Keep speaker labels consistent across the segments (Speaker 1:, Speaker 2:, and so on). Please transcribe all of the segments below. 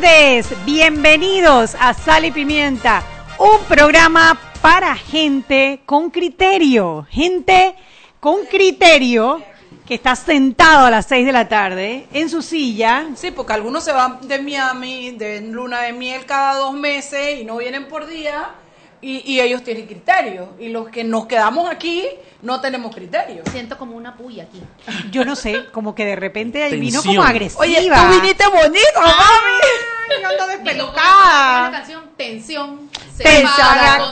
Speaker 1: Tardes, bienvenidos a Sal y Pimienta, un programa para gente con criterio, gente con criterio que está sentado a las 6 de la tarde en su silla.
Speaker 2: Sí, porque algunos se van de Miami, de luna de miel cada dos meses y no vienen por día y, y ellos tienen criterio. Y los que nos quedamos aquí no tenemos criterio.
Speaker 3: Siento como una puya aquí.
Speaker 1: Yo no sé, como que de repente vino
Speaker 4: Tensión.
Speaker 1: como agresiva.
Speaker 2: Oye, tú viniste bonito, mami.
Speaker 1: yo ando despelucada.
Speaker 3: la canción Tensión. Se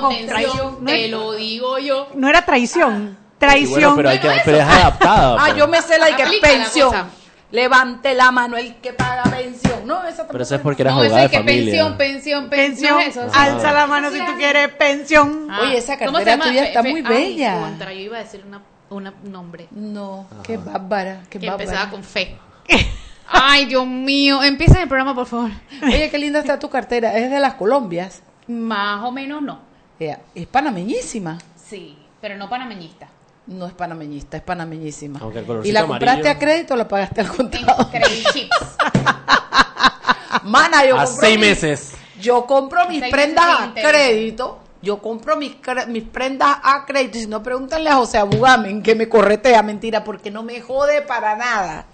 Speaker 1: con traición. No
Speaker 3: Te lo digo yo.
Speaker 1: No era traición,
Speaker 4: Sí,
Speaker 1: traición.
Speaker 4: bueno, pero, hay que, pero es adaptada.
Speaker 2: Ah,
Speaker 4: pues.
Speaker 2: yo me sé la que
Speaker 3: Aplica la
Speaker 2: pensión.
Speaker 3: cosa.
Speaker 2: Levante la mano el que paga pensión. No, esa
Speaker 4: Pero eso es porque eres
Speaker 3: No,
Speaker 4: de
Speaker 3: que
Speaker 4: familia.
Speaker 3: pensión, pensión,
Speaker 1: pensión,
Speaker 3: pensión. eso, sí.
Speaker 1: alza la mano si tú quieres pensión.
Speaker 3: Ah,
Speaker 2: Oye, esa
Speaker 3: ¿cómo
Speaker 2: cartera tuya está muy
Speaker 3: ay,
Speaker 2: bella.
Speaker 3: contra, yo iba a decir una, una nombre
Speaker 2: No, qué bárbara, qué
Speaker 3: que
Speaker 2: bárbara.
Speaker 3: empezaba con fe. Ay, Dios mío. Empieza el programa, por favor.
Speaker 2: Oye, qué linda está tu cartera. Es de las Colombias.
Speaker 3: Más o menos no.
Speaker 2: Es panameñísima.
Speaker 3: Sí, pero no panameñista.
Speaker 2: No es panameñista, es panameñísima.
Speaker 4: Aunque el colorcito
Speaker 2: ¿Y la compraste
Speaker 4: amarillo.
Speaker 2: a crédito o la pagaste al contado?
Speaker 3: Credit Chips.
Speaker 2: Mana, yo
Speaker 4: A
Speaker 2: compro
Speaker 4: seis
Speaker 2: mis-
Speaker 4: meses.
Speaker 2: Yo compro mis
Speaker 3: Seis
Speaker 2: prendas a crédito. Yo compro mis, mis prendas a crédito. Si no, pregúntenle a José Abugamen que me corretea. Mentira, porque no me jode para nada.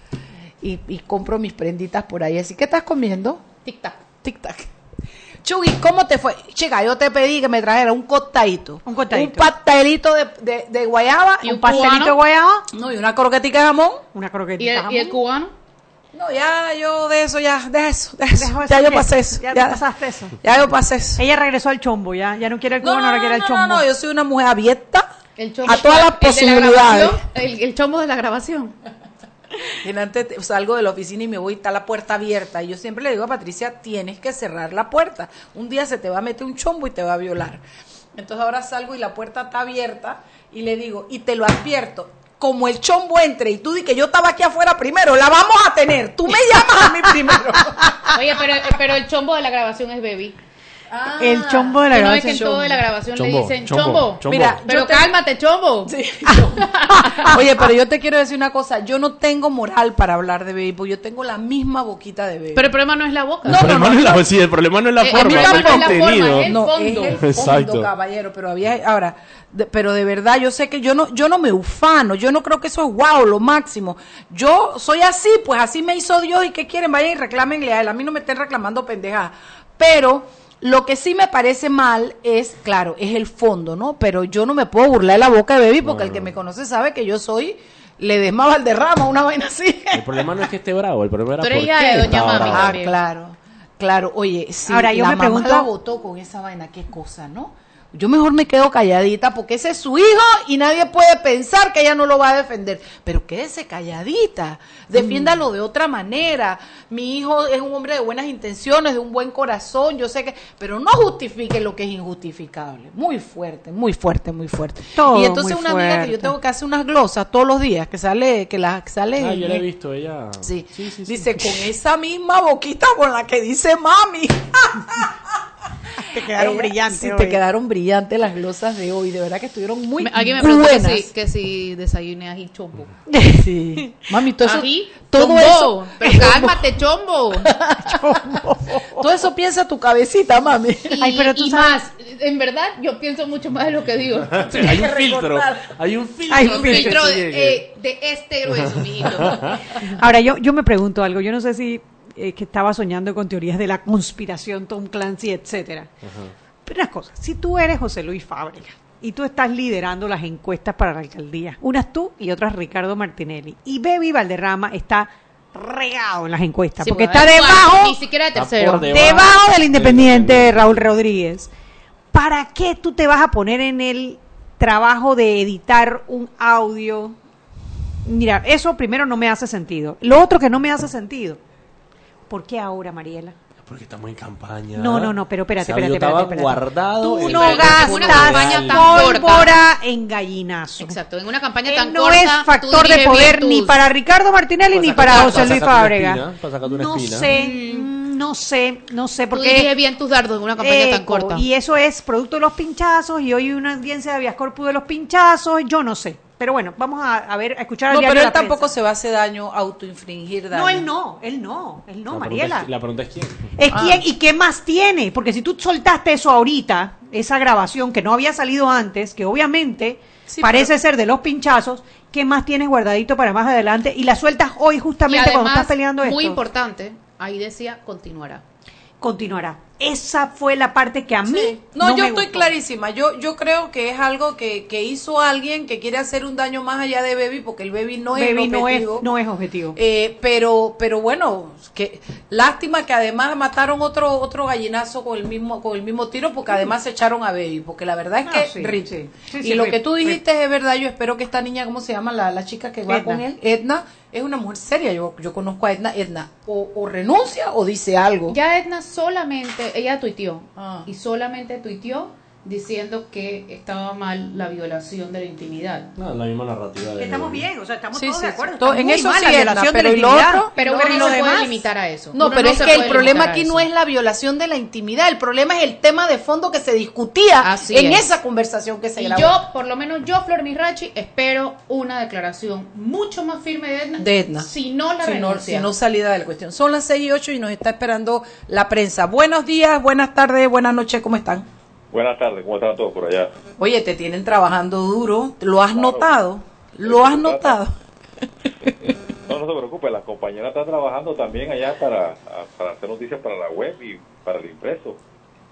Speaker 2: Y, y compro mis prenditas por ahí. Así que estás comiendo.
Speaker 3: Tic tac.
Speaker 2: Tic tac. Chugui, ¿cómo te fue? Chica, yo te pedí que me trajera un costadito.
Speaker 1: Un costadito.
Speaker 2: Un pastelito de, de, de guayaba.
Speaker 3: ¿Y
Speaker 1: un
Speaker 3: un
Speaker 1: pastelito de guayaba,
Speaker 2: No, y una croquetica de jamón.
Speaker 1: una
Speaker 3: ¿Y
Speaker 1: croquetita.
Speaker 3: el, y el
Speaker 1: jamón.
Speaker 3: cubano?
Speaker 2: No, ya yo de eso, ya, de eso, de eso.
Speaker 1: Dejo
Speaker 2: ya yo pasé eso.
Speaker 1: ya pasaste eso.
Speaker 2: Ya yo pasé eso.
Speaker 1: Ella regresó al chombo, ya, ya no quiere el
Speaker 2: No,
Speaker 1: cubano,
Speaker 2: no,
Speaker 1: ahora quiere el chombo.
Speaker 2: no, no, yo soy una mujer abierta
Speaker 3: El chombo.
Speaker 2: a todas las
Speaker 3: el de la
Speaker 2: posibilidades.
Speaker 3: El, el chombo de la grabación.
Speaker 2: Te- salgo de la oficina y me voy está la puerta abierta. Y yo siempre le digo a Patricia, tienes que cerrar la puerta. Un día se te va a meter un chombo y te va a violar. Entonces ahora salgo y la puerta está abierta y le digo, y te lo advierto, como el chombo entre y tú di que yo estaba aquí afuera primero, la vamos a tener. Tú me llamas a mí primero.
Speaker 3: Oye, pero, pero el chombo de la grabación es baby.
Speaker 1: El chombo de la
Speaker 3: ¿Tú no ves que
Speaker 1: grabación.
Speaker 3: en todo de la grabación le
Speaker 4: Chombo,
Speaker 3: dicen
Speaker 4: chombo,
Speaker 3: chombo?
Speaker 4: chombo.
Speaker 2: Mira,
Speaker 3: Pero
Speaker 2: te-
Speaker 3: cálmate, chombo.
Speaker 2: Sí, Oye, pero yo te quiero decir una cosa, yo no tengo moral para hablar de baby, porque yo tengo la misma boquita de baby.
Speaker 3: Pero el problema no es la boca.
Speaker 4: El problema no, es la, sí, el problema no es la
Speaker 3: Eh,
Speaker 4: forma,
Speaker 3: el
Speaker 4: es el
Speaker 3: no es
Speaker 4: contenido.
Speaker 3: forma, es el
Speaker 2: no,
Speaker 3: fondo.
Speaker 2: es el fondo,
Speaker 4: Exacto.
Speaker 2: caballero, pero había ahora, de- pero de verdad yo sé que yo no yo no me ufano, yo no creo que eso es wow, lo máximo. Yo soy así, pues así me hizo Dios y qué quieren, vayan y reclámenle a él, a mí no me estén reclamando pendejadas. Pero lo que sí me parece mal es, claro, es el fondo, ¿no? Pero yo no me puedo burlar de la boca de Baby porque el que me conoce sabe que yo soy Ledesma Valderrama, una vaina así.
Speaker 4: El problema no es que esté bravo, el problema era qué
Speaker 3: hija de Doña Mami
Speaker 4: bravo.
Speaker 2: Ah, claro. Claro, oye, si
Speaker 1: Ahora, yo
Speaker 2: la
Speaker 1: me
Speaker 2: mamá
Speaker 1: pregunto-
Speaker 2: la votó con esa vaina, qué cosa, ¿no? Yo mejor me quedo calladita porque ese es su hijo y nadie puede pensar que ella no lo va a defender. Pero quédese calladita, defiéndalo de otra manera. Mi hijo es un hombre de buenas intenciones, de un buen corazón, yo sé que, pero no justifique lo que es injustificable. Muy fuerte, muy fuerte, muy fuerte.
Speaker 1: Todo
Speaker 2: y entonces
Speaker 1: muy
Speaker 2: una amiga que yo tengo que hacer unas glosas todos los días, que sale, que la que sale.
Speaker 4: Ah, yo la he visto, ella.
Speaker 2: Sí.
Speaker 4: sí, sí.
Speaker 2: Dice, con esa misma boquita con la que dice mami.
Speaker 1: Te quedaron
Speaker 2: Eh,
Speaker 1: brillantes
Speaker 2: Sí,
Speaker 1: hoy.
Speaker 2: te quedaron brillantes las glosas de hoy. De verdad que estuvieron muy
Speaker 3: Me- Alguien me preguntó que
Speaker 2: buenas.
Speaker 3: si, que si desayuné ají chombo.
Speaker 2: Sí. Mami, todo eso,
Speaker 3: Ají,
Speaker 2: todo
Speaker 3: chombo.
Speaker 2: eso,
Speaker 3: Pero cálmate, chombo.
Speaker 2: todo eso piensa tu cabecita, mami.
Speaker 3: Y,
Speaker 1: Ay, pero tú
Speaker 3: y
Speaker 1: sabes-
Speaker 3: más, en verdad, yo pienso mucho más de lo que digo.
Speaker 4: hay un filtro. Hay un filtro.
Speaker 1: Hay
Speaker 3: Un filtro de, eh, de este grueso, mijito.
Speaker 1: Ahora, yo, yo me pregunto algo. Yo no sé si eh, que estaba soñando con teorías de la conspiración, Tom Clancy, etcétera. Pero una cosa, si tú eres José Luis Fábrega y tú estás liderando las encuestas para la alcaldía, unas tú y otras Ricardo Martinelli, y Baby Valderrama está regado en las encuestas,
Speaker 3: Sí,
Speaker 1: porque está
Speaker 3: ver,
Speaker 1: debajo,
Speaker 3: Ni siquiera de tercero.
Speaker 4: debajo.
Speaker 1: debajo del independiente
Speaker 4: Independiente.
Speaker 1: Raúl Rodríguez. ¿Para qué tú te vas a poner en el trabajo de editar un audio? Mira, eso primero no me hace sentido. Lo otro que no me hace sentido, ¿por qué ahora, Mariela?
Speaker 4: Porque estamos en campaña.
Speaker 1: No, no, no, pero espérate, espérate, espérate,
Speaker 4: estaba
Speaker 1: espérate.
Speaker 4: guardado.
Speaker 1: Tú
Speaker 4: en
Speaker 1: no
Speaker 3: gastas una campaña
Speaker 1: gastas
Speaker 3: tan corta.
Speaker 1: pólvora en gallinazo.
Speaker 3: Exacto, en una campaña
Speaker 1: Él
Speaker 3: tan
Speaker 1: no
Speaker 3: corta.
Speaker 1: es
Speaker 3: tú
Speaker 1: factor de poder ni para Ricardo Martinelli
Speaker 4: Para
Speaker 1: ni para José Luis Fábrega. No sé, no sé, no sé,
Speaker 3: Tú
Speaker 1: porque
Speaker 3: diriges bien tus dardos en una campaña tan corta.
Speaker 1: Y eso es producto de los pinchazos y hoy hay una audiencia de Avias Corpus de los pinchazos, yo no sé. Pero bueno, vamos a, a ver, a escuchar al
Speaker 2: No, pero
Speaker 1: La
Speaker 2: él tampoco
Speaker 1: Prensa.
Speaker 2: se va a hacer daño, autoinfringir daño.
Speaker 1: No, él no, él no, él no,
Speaker 4: La pregunta
Speaker 1: Mariela.
Speaker 4: es- La pregunta es quién.
Speaker 1: Es
Speaker 2: Ah.
Speaker 1: quién y qué más tiene, porque si tú soltaste eso ahorita, esa grabación que no había salido antes, que obviamente
Speaker 2: Sí,
Speaker 1: parece
Speaker 2: pero-
Speaker 1: ser de los pinchazos, ¿qué más tienes guardadito para más adelante? Y la sueltas hoy
Speaker 3: Y
Speaker 1: justamente cuando estás peleando esto.
Speaker 3: muy importante, ahí decía continuará.
Speaker 1: Continuará. Esa fue la parte que a mí
Speaker 2: Sí. No, yo
Speaker 1: me
Speaker 2: estoy
Speaker 1: gustó.
Speaker 2: clarísima. Yo, yo creo que es algo que, que hizo alguien que quiere hacer un daño más allá de Baby, porque el Baby no es
Speaker 1: Baby
Speaker 2: el
Speaker 1: no es,
Speaker 2: objetivo.
Speaker 1: no es objetivo.
Speaker 2: Eh, pero, pero bueno, que lástima que además mataron otro otro gallinazo con el mismo con el mismo tiro, porque además se echaron a Baby, porque la verdad es
Speaker 1: Ah,
Speaker 2: que
Speaker 1: sí,
Speaker 2: y lo que tú dijiste es verdad. Yo espero que esta niña, ¿cómo se llama la, la chica que va
Speaker 1: Edna.
Speaker 2: con él? Edna es una mujer seria. Yo, yo conozco a Edna. Edna o, o renuncia o dice algo.
Speaker 3: Ya Edna solamente, ella tuiteó,
Speaker 2: Ah.
Speaker 3: y solamente tuiteó diciendo que estaba mal la violación de la intimidad.
Speaker 4: No, la misma narrativa. de-
Speaker 1: Estamos bien, o sea, estamos
Speaker 2: Sí,
Speaker 1: todos
Speaker 2: sí,
Speaker 1: de acuerdo.
Speaker 2: Todo- en eso sí,
Speaker 1: la
Speaker 2: Edna,
Speaker 1: violación de
Speaker 2: pero
Speaker 1: la
Speaker 2: ¿y lo
Speaker 1: intimidad.
Speaker 2: otro?
Speaker 3: Pero
Speaker 1: No,
Speaker 3: uno no
Speaker 1: lo
Speaker 3: se puede
Speaker 1: demás.
Speaker 3: limitar a eso.
Speaker 2: No,
Speaker 3: Uno
Speaker 2: pero es que
Speaker 3: puede
Speaker 2: el problema aquí no es la violación de la intimidad, el problema es el tema de fondo que se discutía
Speaker 3: Así
Speaker 2: en
Speaker 3: es.
Speaker 2: esa conversación que se
Speaker 3: Y
Speaker 2: grabó.
Speaker 3: yo, por lo menos yo, Flor Mirachi, espero una declaración mucho más firme de Edna.
Speaker 2: de Edna.
Speaker 3: Si no la
Speaker 2: si no,
Speaker 3: renuncia.
Speaker 2: si no salida de la cuestión. Son las 6 y 8 y nos está esperando la prensa. Buenos días, buenas tardes, buenas noches, ¿cómo están?
Speaker 5: Buenas tardes, ¿cómo están todos por allá?
Speaker 2: Oye, te tienen trabajando duro, ¿lo has notado? ¿Lo has notado?
Speaker 5: No, no se preocupe, las compañeras están trabajando también allá para, para hacer noticias para la web y para el impreso.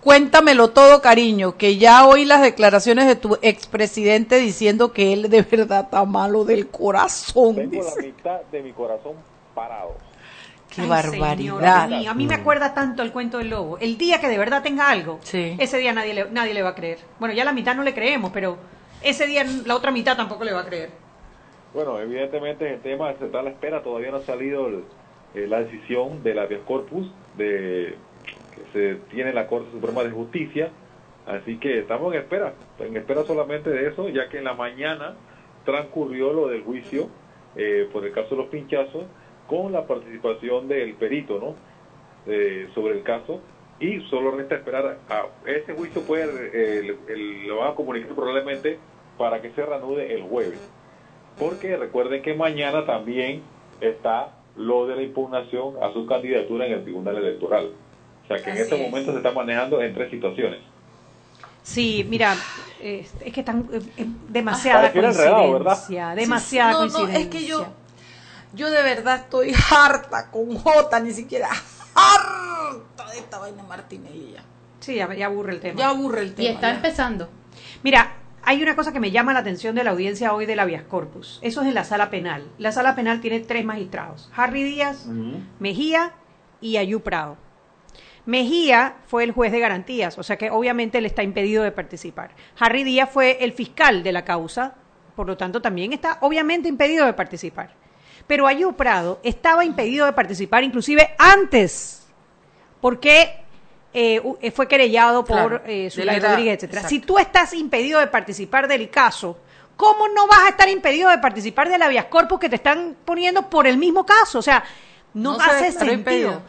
Speaker 2: Cuéntamelo todo, cariño, que ya oí las declaraciones de tu expresidente diciendo que él de verdad está malo del corazón.
Speaker 5: Tengo la
Speaker 2: dice.
Speaker 5: mitad de mi corazón parado.
Speaker 2: Qué
Speaker 1: Ay,
Speaker 2: barbaridad.
Speaker 1: señor, a, mí, me acuerda tanto el cuento del lobo. El día que de verdad tenga algo,
Speaker 2: Sí.
Speaker 1: ese día nadie le, nadie le va a creer. Bueno, ya la mitad no le creemos, pero ese día la otra mitad tampoco le va a creer.
Speaker 5: Bueno, evidentemente el tema se está a la espera, todavía no ha salido el- eh, la decisión del habeas corpus de, que se tiene la Corte Suprema de Justicia, así que estamos en espera, en espera solamente de eso, ya que en la mañana transcurrió lo del juicio eh, por el caso de los pinchazos con la participación del perito, ¿no? Eh, sobre el caso y solo resta esperar a ese juicio puede eh, el- el- lo van a comunicar probablemente para que se reanude el jueves porque recuerden que mañana también está lo de la impugnación a su candidatura en el Tribunal Electoral. O sea que en este
Speaker 1: es.
Speaker 5: momento se está manejando en tres situaciones.
Speaker 1: Sí, mira, eh, es que están eh, eh, demasiada
Speaker 5: Pareciera enredado, ¿verdad?
Speaker 1: coincidencia, demasiada
Speaker 2: no,
Speaker 1: coincidencia.
Speaker 2: No, es que yo, yo de verdad estoy harta con J, ni siquiera harta de esta vaina Martinelli ya.
Speaker 1: Sí, ya, ya aburre el tema.
Speaker 2: Ya aburre el tema.
Speaker 3: Y está
Speaker 2: ya.
Speaker 3: empezando.
Speaker 1: Mira, hay una cosa que me llama la atención de la audiencia hoy de la Vías Corpus. Eso es en la sala penal. La sala penal tiene tres magistrados: Harry Díaz, Mejía y Ayú Prado. Mejía fue el juez de garantías, o sea que obviamente él está impedido de participar. Harry Díaz fue el fiscal de la causa, por lo tanto también está obviamente impedido de participar. Pero Ayú Prado estaba impedido de participar inclusive antes, porque eh, eh, fue querellado por
Speaker 2: Claro,
Speaker 1: eh, Rodríguez, etcétera.
Speaker 2: exacto.
Speaker 1: Si tú estás impedido de participar del caso, ¿cómo no vas a estar impedido de participar de la Vías Corpus que te están poniendo por el mismo caso? O sea, no,
Speaker 2: No se
Speaker 1: hace
Speaker 2: estará
Speaker 1: sentido.
Speaker 2: impedido.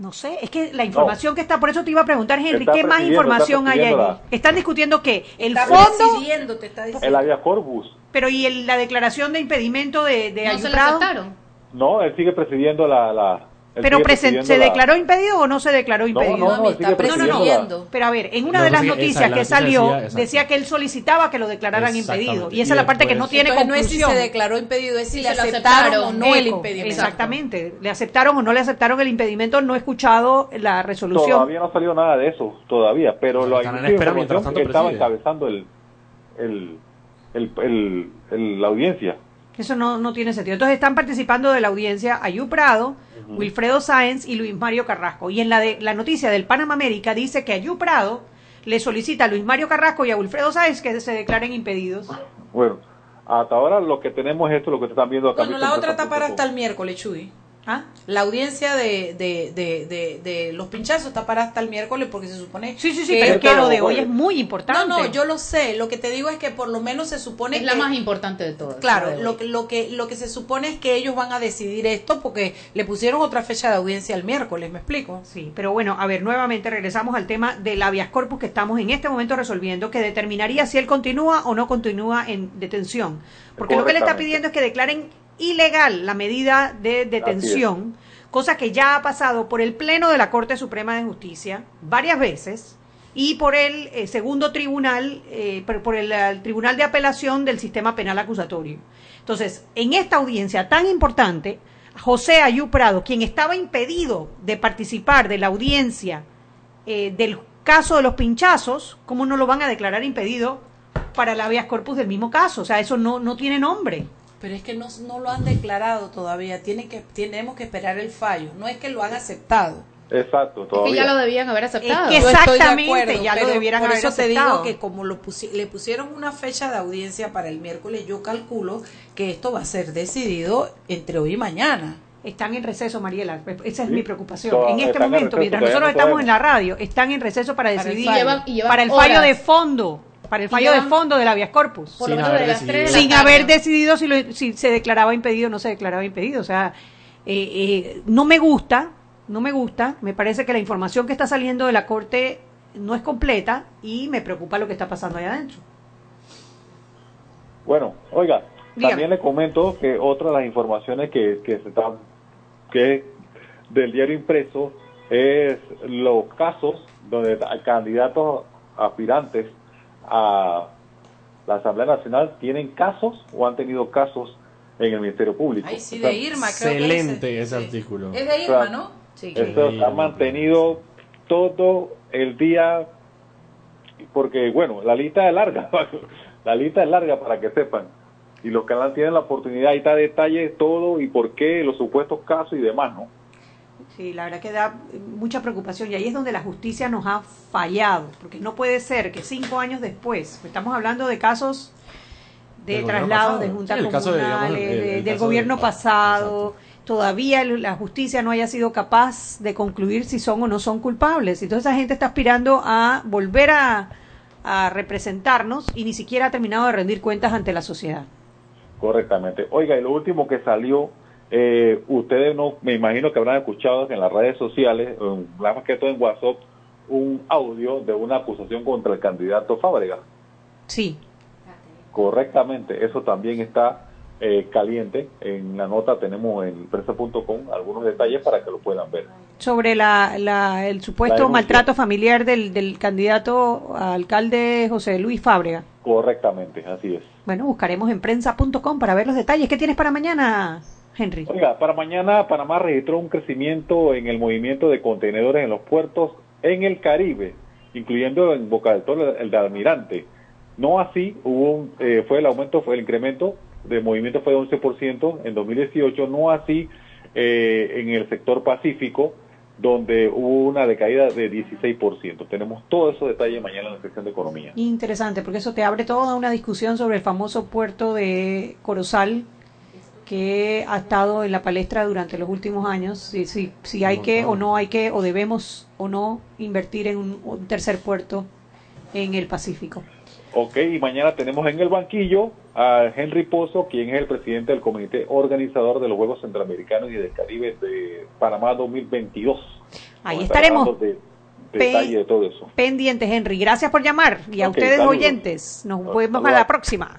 Speaker 1: No sé, es que la información que está, por eso te iba a preguntar, Henry,
Speaker 5: Está
Speaker 1: ¿qué más información hay ahí?
Speaker 5: presidiendo
Speaker 1: Están discutiendo que el
Speaker 2: Está
Speaker 1: fondo,
Speaker 2: presidiendo, te está diciendo.
Speaker 5: El habeas corpus.
Speaker 1: pero y el- la declaración de impedimento de, de
Speaker 3: No se aceptaron.
Speaker 5: No, él sigue presidiendo la... la
Speaker 1: Pero ¿se
Speaker 5: la-
Speaker 1: declaró impedido o no se declaró impedido?
Speaker 5: no, no,
Speaker 2: Mami,
Speaker 5: sigue
Speaker 2: está
Speaker 5: presidiendo la-
Speaker 2: presidiendo.
Speaker 1: Pero a ver, en una
Speaker 4: Lo
Speaker 1: de las noticias
Speaker 4: esa-
Speaker 1: que
Speaker 4: noticia
Speaker 1: salió,
Speaker 4: decía,
Speaker 1: que él solicitaba que lo declararan impedido. Y esa es la parte que no tiene
Speaker 2: Entonces no es si
Speaker 1: conclusión.
Speaker 2: se declaró impedido, es si
Speaker 3: Si
Speaker 2: le
Speaker 3: lo
Speaker 2: aceptaron,
Speaker 3: aceptaron.
Speaker 2: o no el impedimento.
Speaker 1: Exactamente. ¿Le aceptaron o no le aceptaron el impedimento? No he escuchado la resolución.
Speaker 5: Todavía no salió nada de eso, todavía, pero información
Speaker 4: tanto
Speaker 5: que estaba encabezando el, el, el, el- el- la audiencia.
Speaker 1: Eso no, no tiene sentido. Entonces están participando de la audiencia Ayú Prado, Wilfredo Sáenz y Luis Mario Carrasco. Y en la, de, la noticia del Panamá América dice que Ayú Prado le solicita a Luis Mario Carrasco y a Wilfredo Sáenz que se declaren impedidos.
Speaker 5: Bueno, hasta ahora lo que tenemos es esto, lo que están viendo acá.
Speaker 2: Bueno,
Speaker 5: en
Speaker 2: la otra está para
Speaker 5: empresa.com.
Speaker 2: hasta el miércoles, Chuy.
Speaker 1: ¿Ah?
Speaker 2: La audiencia de, de, de, de, de los pinchazos está para hasta el miércoles porque se supone
Speaker 1: Sí, sí, sí,
Speaker 2: que
Speaker 1: pero es que lo de hoy es muy importante.
Speaker 2: No, no, yo lo sé. Lo que te digo es que por lo menos se supone
Speaker 3: Es
Speaker 2: que
Speaker 3: la más importante de todas.
Speaker 2: Claro, lo lo, que, lo que se supone es que ellos van a decidir esto porque le pusieron otra fecha de audiencia el miércoles, ¿me explico?
Speaker 1: Sí, pero bueno, a ver, nuevamente regresamos al tema del habeas corpus que estamos en este momento resolviendo, que determinaría si él continúa o no continúa en detención. Porque lo que le está pidiendo es que declaren ilegal la medida de detención, cosa que ya ha pasado por el Pleno de la Corte Suprema de Justicia varias veces y por el eh, segundo tribunal, eh, por, el, Tribunal de Apelación del Sistema Penal Acusatorio. Entonces, en esta audiencia tan importante, José Ayú Prado, quien estaba impedido de participar de la audiencia eh, del caso de los pinchazos, ¿cómo no lo van a declarar impedido para el habeas corpus del mismo caso? O sea, eso no, no tiene nombre.
Speaker 2: Pero es que no, no lo han declarado todavía. Tienen que, tenemos que esperar el fallo. No es que lo han aceptado.
Speaker 5: Exacto,
Speaker 3: Es que
Speaker 5: todavía.
Speaker 3: ya lo debían haber aceptado.
Speaker 1: que Exactamente,
Speaker 2: acuerdo,
Speaker 1: ya lo debieran
Speaker 2: por
Speaker 1: haber
Speaker 2: eso te
Speaker 1: aceptado.
Speaker 2: digo que como lo pusi- le pusieron una fecha de audiencia para el miércoles, yo calculo que esto va a ser decidido entre hoy y mañana.
Speaker 1: Están en receso, Mariela. Esa es
Speaker 5: Sí.
Speaker 1: mi preocupación.
Speaker 5: Toda-
Speaker 1: en este
Speaker 5: en
Speaker 1: momento,
Speaker 5: receso,
Speaker 1: mientras
Speaker 5: todavía
Speaker 1: nosotros
Speaker 5: no
Speaker 1: estamos en la radio, están en receso para
Speaker 2: Para el
Speaker 1: decidir
Speaker 2: fallo.
Speaker 3: Y llevan- y llevan
Speaker 1: para el fallo de fondo, para el fallo de fondo del habeas corpus.
Speaker 3: Por lo
Speaker 4: Sin
Speaker 3: menos
Speaker 4: haber
Speaker 3: de las
Speaker 4: decidido.
Speaker 3: tres de la
Speaker 1: sin
Speaker 3: tarde.
Speaker 1: haber decidido si, lo- si se declaraba impedido o no se declaraba impedido. O sea, eh, eh, no me gusta, no me gusta. Me parece que la información que está saliendo de la Corte no es completa y me preocupa lo que está pasando allá adentro.
Speaker 5: Bueno, oiga,
Speaker 1: Dígame.
Speaker 5: también le comento que otra de las informaciones que, que se están, que del diario impreso es los casos donde hay candidatos aspirantes a la Asamblea Nacional tienen casos o han tenido casos en el Ministerio Público.
Speaker 2: Ay, sí, de Irma, creo que
Speaker 4: Excelente
Speaker 2: ese,
Speaker 4: ese
Speaker 2: sí.
Speaker 4: artículo.
Speaker 2: Es de Irma. ¿no?
Speaker 3: Sí.
Speaker 5: Eso se ha mantenido todo el día, porque bueno, la lista es larga, la lista es larga para que sepan. Y los que no tienen la oportunidad, ahí está detalle todo y por qué, los supuestos casos y demás, ¿no?
Speaker 1: Sí, la verdad que da mucha preocupación y ahí es donde la justicia nos ha fallado, porque no puede ser que cinco años después, estamos hablando de casos de traslados de juntas
Speaker 4: Sí, el caso de, digamos,
Speaker 1: comunales,
Speaker 4: el-
Speaker 1: de-
Speaker 4: el
Speaker 1: del gobierno
Speaker 4: de-
Speaker 1: pasado, todavía la justicia no haya sido capaz de concluir si son o no son culpables. Entonces esa gente está aspirando a volver a, a representarnos y ni siquiera ha terminado de rendir cuentas ante la sociedad.
Speaker 5: Correctamente. Oiga, y lo último que salió, eh, ustedes no, me imagino que habrán escuchado en las redes sociales, en- más que todo en WhatsApp, un audio de una acusación contra el candidato Fábrega.
Speaker 1: Sí,
Speaker 5: Correctamente, eso también está eh, caliente. En la nota tenemos en prensa.com algunos detalles para que lo puedan ver.
Speaker 1: sobre la, la- el supuesto maltrato familiar del, del candidato a alcalde José Luis Fábrega.
Speaker 5: Correctamente, así es.
Speaker 1: Bueno, buscaremos en prensa.com para ver los detalles. ¿Qué tienes para mañana, Henry?
Speaker 5: Oiga, para mañana Panamá registró un crecimiento en el movimiento de contenedores en los puertos en el Caribe, incluyendo en Boca del Toro el de Almirante. No así, hubo un, eh, fue el aumento, fue el incremento de movimiento fue de 11% en 2018, no así eh, en el sector Pacífico, donde hubo una decaída de 16%. Tenemos todos esos detalles mañana en la sección de economía.
Speaker 1: Interesante, porque eso te abre toda una discusión sobre el famoso puerto de Corozal que ha estado en la palestra durante los últimos años, si, si, si hay que o no hay que, o debemos o no invertir en un, un tercer puerto en el Pacífico.
Speaker 5: Ok, y mañana tenemos en el banquillo a Henry Pozo, quien es el presidente del comité organizador de los Juegos Centroamericanos y del Caribe de Panamá 2022.
Speaker 1: Ahí estaremos
Speaker 5: de- detalle de todo eso.
Speaker 1: pendientes, Henry. Gracias por llamar y a ustedes
Speaker 5: saludos.
Speaker 1: oyentes. Nos vemos a la próxima.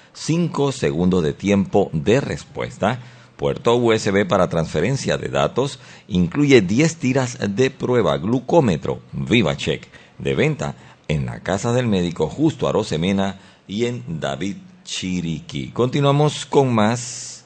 Speaker 6: 5 segundos de tiempo de respuesta. Puerto USB para transferencia de datos. Incluye 10 tiras de prueba. Glucómetro VivaCheck. De venta en la casa del médico justo a Rosemena y en David Chiriquí. Continuamos con más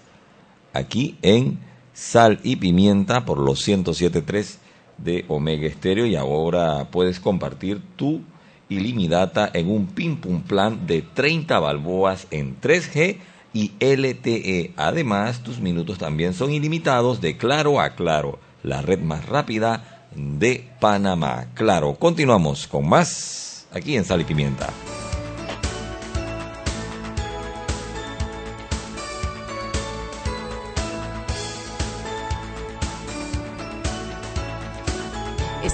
Speaker 6: aquí en Sal y Pimienta por los 107.3 de Omega Estéreo y ahora puedes compartir tu ilimitada en un pim pum plan de 30 balboas en 3G y LTE. Además, tus minutos también son ilimitados de Claro a Claro, la red más rápida de Panamá. Claro, continuamos con más aquí en Sal y Pimienta.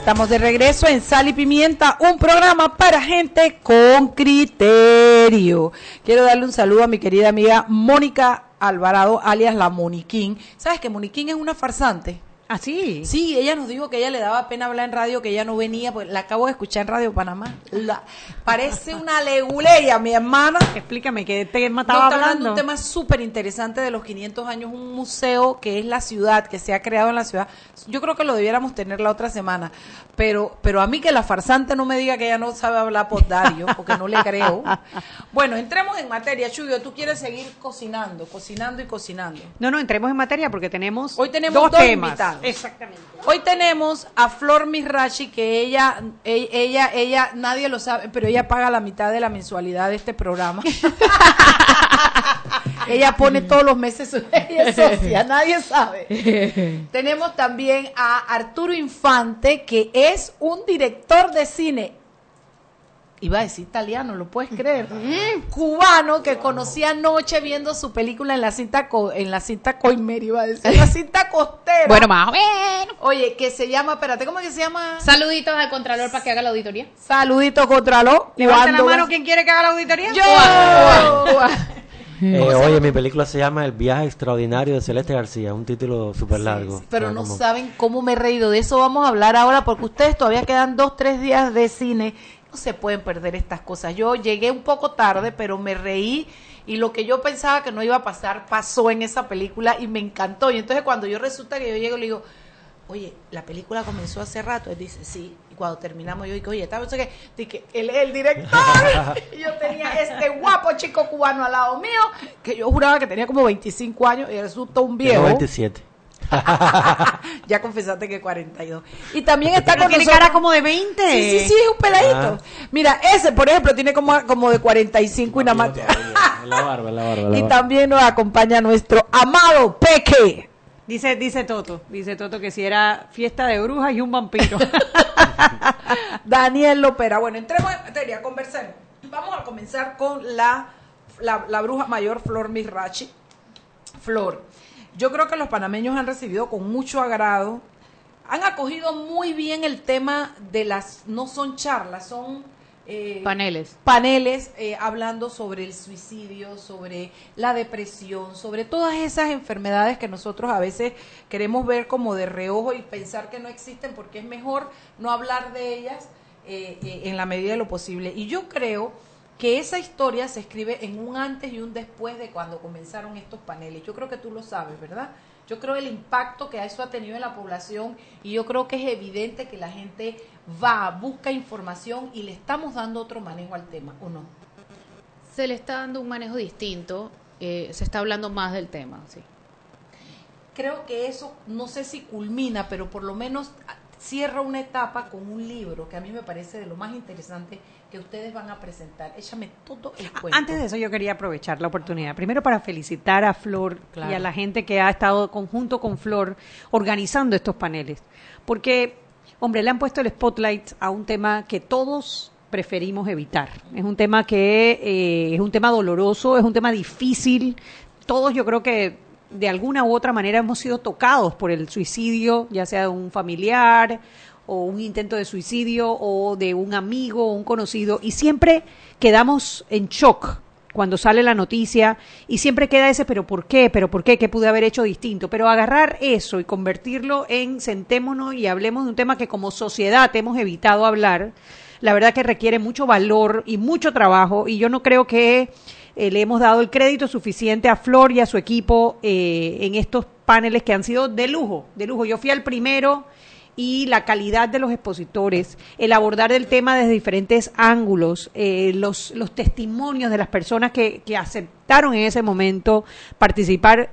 Speaker 2: Estamos de regreso en Sal y Pimienta, un programa para gente con criterio. Quiero darle un saludo a mi querida amiga Mónica Alvarado, alias la Moniquín. ¿Sabes que Moniquín es una farsante?
Speaker 1: ¿Ah, sí?
Speaker 2: Sí, ella nos dijo que ella le daba pena hablar en radio, que ella no venía, pues la acabo de escuchar en Radio Panamá. La- parece una leguleya, mi hermana.
Speaker 1: Explícame, ¿qué tema
Speaker 2: No,
Speaker 1: estaba
Speaker 2: está
Speaker 1: hablando?
Speaker 2: un tema súper interesante de los 500 años, un museo que es la ciudad, que se ha creado en la ciudad. Yo creo que lo debiéramos tener la otra semana, pero pero a mí que la farsante no me diga que ella no sabe hablar por Dario, porque no le creo. Bueno, entremos en materia. Chubio, tú quieres seguir cocinando, cocinando y cocinando.
Speaker 1: No, no, entremos en materia porque tenemos,
Speaker 2: Hoy tenemos
Speaker 1: dos,
Speaker 2: dos
Speaker 1: temas.
Speaker 2: invitados.
Speaker 1: Exactamente.
Speaker 2: Hoy tenemos a Flor Misrachi, que ella, e- ella, ella, nadie lo sabe, pero ella paga la mitad de la mensualidad de este programa. ella pone todos los meses su ella es socia, nadie sabe. tenemos también a Arturo Infante, que es un director de cine. Iba a decir italiano, ¿lo puedes creer? Cubano que conocí anoche viendo su película en la cinta co- en la cinta Coimer, iba a decir, en la cinta costera.
Speaker 3: Bueno, más o menos.
Speaker 2: Oye, que se llama, espérate, ¿cómo que se llama?
Speaker 3: Saluditos al Contralor para que haga la auditoría.
Speaker 2: Saludito Contralor.
Speaker 1: Levanta la
Speaker 2: ¿Cuándo
Speaker 1: mano quien quiere que haga la auditoría.
Speaker 2: Yo.
Speaker 4: Eh, oye, mi película se llama El viaje extraordinario de Celeste García, un título súper largo.
Speaker 2: Pero no
Speaker 4: como-
Speaker 2: saben cómo me he reído. De eso vamos a hablar ahora porque ustedes todavía quedan dos, tres días de cine. No se pueden perder estas cosas. Yo llegué un poco tarde, pero me reí y lo que yo pensaba que no iba a pasar pasó en esa película y me encantó. Y entonces cuando yo resulta que yo llego le digo, oye, la película comenzó hace rato. Él dice, sí. Y cuando terminamos yo digo, oye, ¿está no sé qué? Dije, él es el director. y yo tenía este guapo chico cubano al lado mío que yo juraba que tenía como 25 años y resulta un
Speaker 4: Tengo
Speaker 2: viejo.
Speaker 4: 27.
Speaker 2: ya confesaste que 42. Y también está con
Speaker 1: tiene
Speaker 2: nosotros-
Speaker 1: cara como de 20.
Speaker 2: Sí, sí, sí, es un peladito.
Speaker 4: Ah.
Speaker 2: Mira, ese, por ejemplo, tiene como, como de 45 y nada más.
Speaker 4: La barba, la barba, la
Speaker 2: Y
Speaker 4: barba.
Speaker 2: también nos acompaña nuestro amado Peque.
Speaker 1: Dice, dice Toto, dice Toto que si era fiesta de brujas y un vampiro.
Speaker 2: Daniel Lopera. Bueno, entremos en materia, conversemos. Vamos a comenzar con la, la, la bruja mayor Flor Mirachi. Flor, yo creo que los panameños han recibido con mucho agrado, han acogido muy bien el tema de las, no son charlas, son eh,
Speaker 3: Paneles.
Speaker 2: paneles eh, hablando sobre el suicidio, sobre la depresión, sobre todas esas enfermedades que nosotros a veces queremos ver como de reojo y pensar que no existen porque es mejor no hablar de ellas eh, eh, en la medida de lo posible. Y yo creo que esa historia se escribe en un antes y un después de cuando comenzaron estos paneles. Yo creo que tú lo sabes, ¿verdad? Yo creo el impacto que eso ha tenido en la población y yo creo que es evidente que la gente va, busca información y le estamos dando otro manejo al tema, ¿o no?
Speaker 3: Se le está dando un manejo distinto, eh, se está hablando más del tema, sí.
Speaker 2: Creo que eso, no sé si culmina, pero por lo menos cierra una etapa con un libro que a mí me parece de lo más interesante que ustedes van a presentar. Échame todo el cuento.
Speaker 1: Antes de eso yo quería aprovechar la oportunidad, primero para felicitar a Flor
Speaker 2: Claro.
Speaker 1: y a la gente que ha estado conjunto con Flor organizando estos paneles, porque, hombre, le han puesto el spotlight a un tema que todos preferimos evitar. Es un tema que eh, es un tema doloroso, es un tema difícil. Todos yo creo que de alguna u otra manera hemos sido tocados por el suicidio, ya sea de un familiar o un intento de suicidio o de un amigo o un conocido y siempre quedamos en shock cuando sale la noticia y siempre queda ese pero ¿por qué? ¿pero por qué? ¿qué pude haber hecho distinto? Pero agarrar eso y convertirlo en sentémonos y hablemos de un tema que como sociedad hemos evitado hablar, la verdad que requiere mucho valor y mucho trabajo y yo no creo que eh, le hemos dado el crédito suficiente a Flor y a su equipo eh, en estos paneles que han sido de lujo, de lujo. Yo fui al primero y la calidad de los expositores, el abordar el tema desde diferentes ángulos, eh, los, los testimonios de las personas que, que aceptaron en ese momento participar,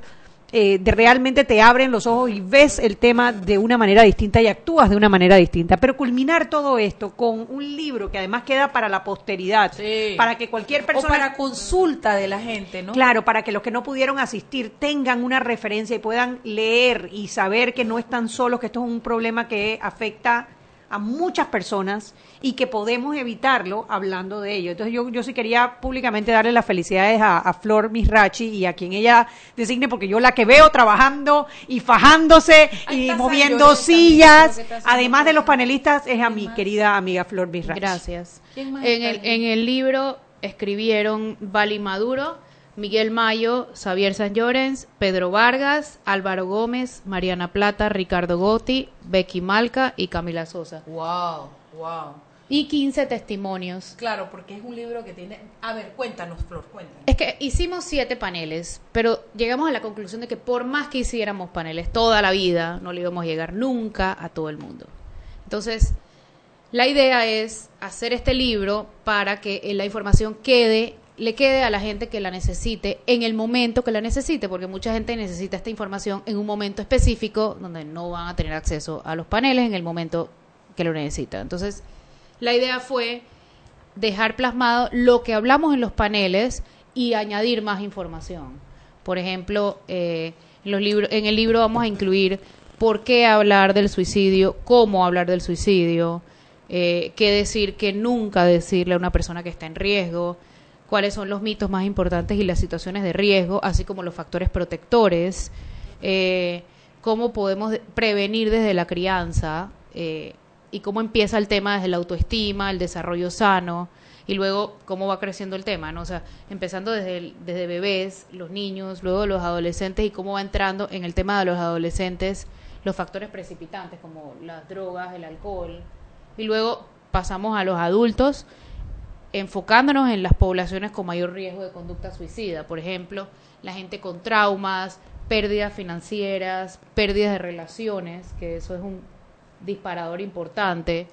Speaker 1: eh, de realmente te abren los ojos y ves el tema de una manera distinta y actúas de una manera distinta. Pero culminar todo esto con un libro que además queda para la posteridad, para que cualquier persona...
Speaker 2: O para consulta de la gente, ¿no?
Speaker 1: Claro, para que los que no pudieron asistir tengan una referencia y puedan leer y saber que no están solos, que esto es un problema que afecta a muchas personas y que podemos evitarlo hablando de ello. Entonces yo, yo sí quería públicamente darle las felicidades a, a Flor Misrachi y a quien ella designe, porque yo la que veo trabajando y fajándose y moviendo sillas, además de los panelistas, es a mi querida amiga Flor Misrachi.
Speaker 3: Gracias.
Speaker 2: ¿Quién más
Speaker 3: En el, en el libro escribieron Vali Maduro, Miguel Mayo, Xavier San Llorens, Pedro Vargas, Álvaro Gómez, Mariana Plata, Ricardo Gotti, Becky Malca y Camila Sosa.
Speaker 2: Wow, wow.
Speaker 3: Y 15 testimonios.
Speaker 2: Claro, porque es un libro que tiene... A ver, cuéntanos, Flor, cuéntanos.
Speaker 3: Es que hicimos siete paneles, pero llegamos a la conclusión de que por más que hiciéramos paneles toda la vida, no le íbamos a llegar nunca a todo el mundo. Entonces, la idea es hacer este libro para que la información quede, le quede a la gente que la necesite en el momento que la necesite, porque mucha gente necesita esta información en un momento específico donde no van a tener acceso a los paneles en el momento que lo necesitan. Entonces, la idea fue dejar plasmado lo que hablamos en los paneles y añadir más información. Por ejemplo, eh, en, los en el libro vamos a incluir por qué hablar del suicidio, cómo hablar del suicidio, eh, qué decir, qué nunca decirle a una persona que está en riesgo, cuáles son los mitos más importantes y las situaciones de riesgo, así como los factores protectores, eh, cómo podemos prevenir desde la crianza eh, y cómo empieza el tema desde la autoestima, el desarrollo sano y luego cómo va creciendo el tema, ¿no? O sea, empezando desde, desde bebés, los niños, luego los adolescentes y cómo va entrando en el tema de los adolescentes los factores precipitantes como las drogas, el alcohol y luego pasamos a los adultos enfocándonos en las poblaciones con mayor riesgo de conducta suicida, por ejemplo, la gente con traumas, pérdidas financieras, pérdidas de relaciones, que eso es un disparador importante,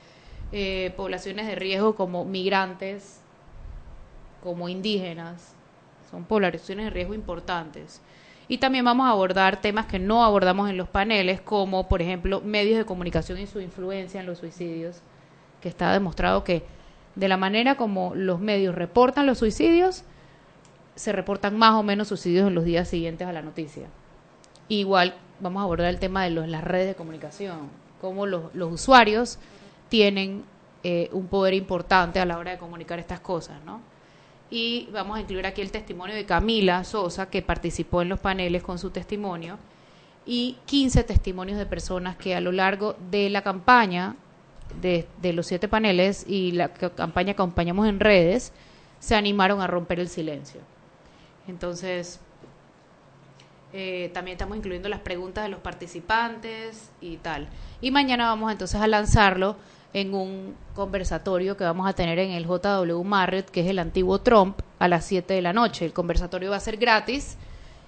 Speaker 3: eh, poblaciones de riesgo como migrantes, como indígenas, son poblaciones de riesgo importantes. Y también vamos a abordar temas que no abordamos en los paneles, como por ejemplo medios de comunicación y su influencia en los suicidios, que está demostrado que de la manera como los medios reportan los suicidios, se reportan más o menos suicidios en los días siguientes a la noticia. Igual vamos a abordar el tema de las redes de comunicación, cómo los, usuarios tienen eh, un poder importante a la hora de comunicar estas cosas, ¿no? Y vamos a incluir aquí el testimonio de Camila Sosa, que participó en los paneles con su testimonio, y 15 testimonios de personas que a lo largo de la campaña de, los siete paneles y la campaña que acompañamos en redes se animaron a romper el silencio. Entonces, eh, también estamos incluyendo las preguntas de los participantes y tal. Y mañana vamos entonces a lanzarlo en un conversatorio que vamos a tener en el JW Marriott, que es el antiguo Trump, a las 7 de la noche. El conversatorio va a ser gratis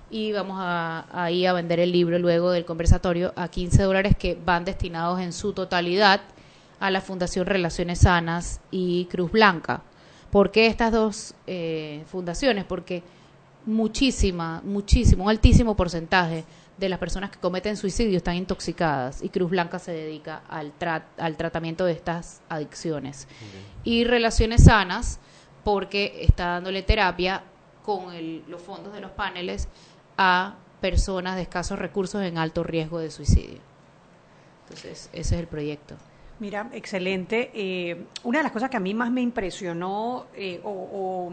Speaker 3: y vamos a, ir a vender el libro luego del conversatorio a 15 dólares que van destinados en su totalidad a la Fundación Relaciones Sanas y Cruz Blanca. ¿Por qué estas dos eh, fundaciones? Porque muchísima, muchísimo, un altísimo porcentaje de las personas que cometen suicidio están intoxicadas y Cruz Blanca se dedica al, al tratamiento de estas adicciones. Y Relaciones Sanas, porque está dándole terapia con los fondos de los paneles a personas de escasos recursos en alto riesgo de suicidio. Entonces, ese es el proyecto.
Speaker 1: Mira, excelente. Eh, una de las cosas que a mí más me impresionó, eh, o,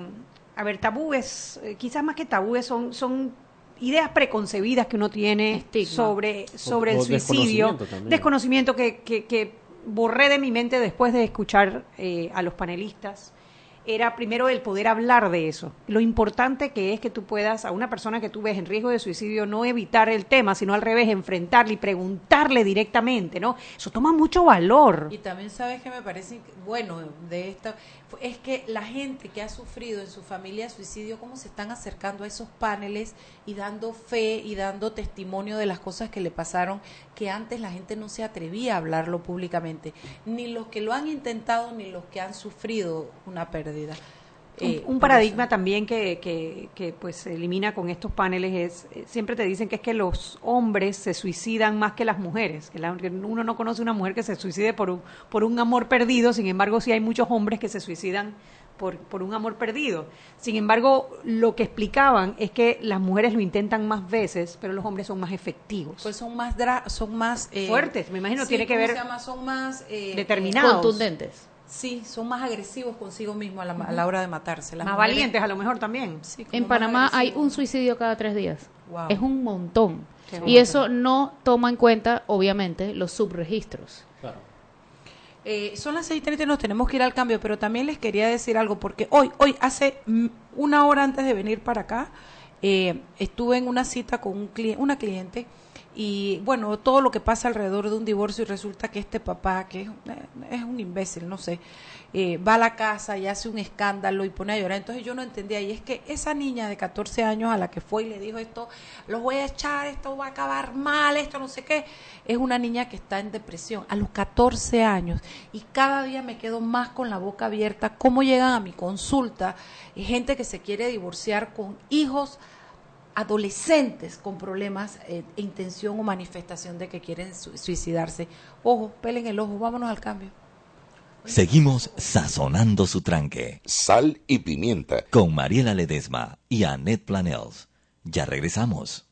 Speaker 1: a ver, tabúes, eh, quizás más que tabúes, son, son ideas preconcebidas que uno tiene sobre, sobre el suicidio. Desconocimiento, desconocimiento que, que, que, borré de mi mente después de escuchar a los panelistas era primero el poder hablar de eso. Lo importante que es que tú puedas a una persona que tú ves en riesgo de suicidio no evitar el tema, sino al revés, enfrentarle y preguntarle directamente, ¿no? Eso toma mucho valor.
Speaker 2: Y también sabes que me parece bueno de esta es que la gente que ha sufrido en su familia suicidio, cómo se están acercando a esos paneles y dando fe y dando testimonio de las cosas que le pasaron, que antes la gente no se atrevía a hablarlo públicamente, ni los que lo han intentado, ni los que han sufrido una pérdida.
Speaker 1: Eh, un, paradigma también que, que, que, pues se elimina con estos paneles es, eh, siempre te dicen que es que los hombres se suicidan más que las mujeres, que, uno no conoce una mujer que se suicide por un, por un amor perdido, sin embargo sí hay muchos hombres que se suicidan por, por un amor perdido. Sin embargo, lo que explicaban es que las mujeres lo intentan más veces, pero los hombres son más efectivos.
Speaker 2: Pues son más, son más
Speaker 1: eh, fuertes, me imagino, tiene que ver...
Speaker 2: son más
Speaker 1: determinados.
Speaker 3: Contundentes.
Speaker 2: Sí, son más agresivos consigo mismos a la, hora de matarse.
Speaker 1: más valientes a lo mejor también.
Speaker 3: en Panamá hay un suicidio cada tres días. Es un montón. y eso no toma en cuenta, obviamente, los subregistros. Claro.
Speaker 2: Eh, son las 6.30 y nos tenemos que ir al cambio, pero también les quería decir algo, porque hoy, hoy hace una hora antes de venir para acá, eh, estuve en una cita con un una cliente y bueno, todo lo que pasa alrededor de un divorcio y resulta que este papá, que es, un imbécil, no sé, eh, va a la casa y hace un escándalo y pone a llorar. Entonces yo no entendía, y es que esa niña de 14 años a la que fue y le dijo esto, los voy a echar, esto va a acabar mal, esto no sé qué, es una niña que está en depresión a los 14 años. Y cada día me quedo más con la boca abierta, cómo llegan a mi consulta gente que se quiere divorciar con hijos adolescentes con problemas eh, e intención o manifestación de que quieren suicidarse. Ojo, pelen el ojo, vámonos al cambio.
Speaker 6: Seguimos sazonando su tranque.
Speaker 7: Sal y pimienta.
Speaker 6: Con Mariela Ledesma y Annette Planels. Ya regresamos.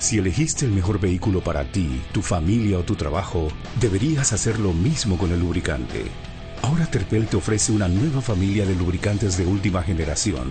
Speaker 8: Si elegiste el mejor vehículo para ti, tu familia o tu trabajo, deberías hacer lo mismo con el lubricante. Ahora Terpel te ofrece una nueva familia de lubricantes de última generación,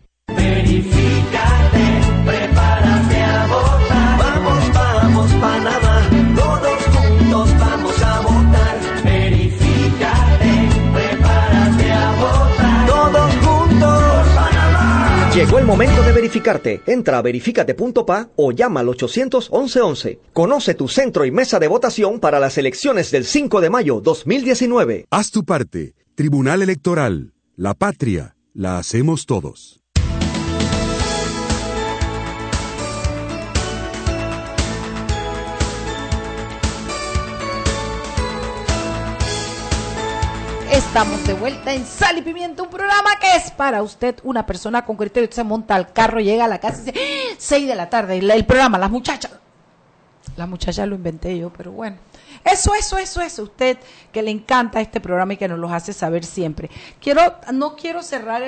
Speaker 9: Verifícate, prepárate a votar. Vamos, vamos, Panamá, todos juntos vamos a votar. Verifícate, prepárate a votar. Todos juntos, Panamá.
Speaker 10: Llegó el momento de verificarte. Entra a verificate.pa o llama al 811 Conoce tu centro y mesa de votación para las elecciones del 5 de mayo 2019.
Speaker 11: Haz tu parte. Tribunal Electoral. La patria. La hacemos todos.
Speaker 2: Estamos de vuelta en Sal y Pimienta, un programa que es para usted, una persona con criterio. Usted se monta al carro, llega a la casa y dice, ¡Ah! 6 de la tarde, el, el programa, las muchachas. Las muchachas lo inventé yo, pero bueno. Eso, eso, eso, eso. Usted que le encanta este programa y que nos lo hace saber siempre. Quiero, no quiero cerrar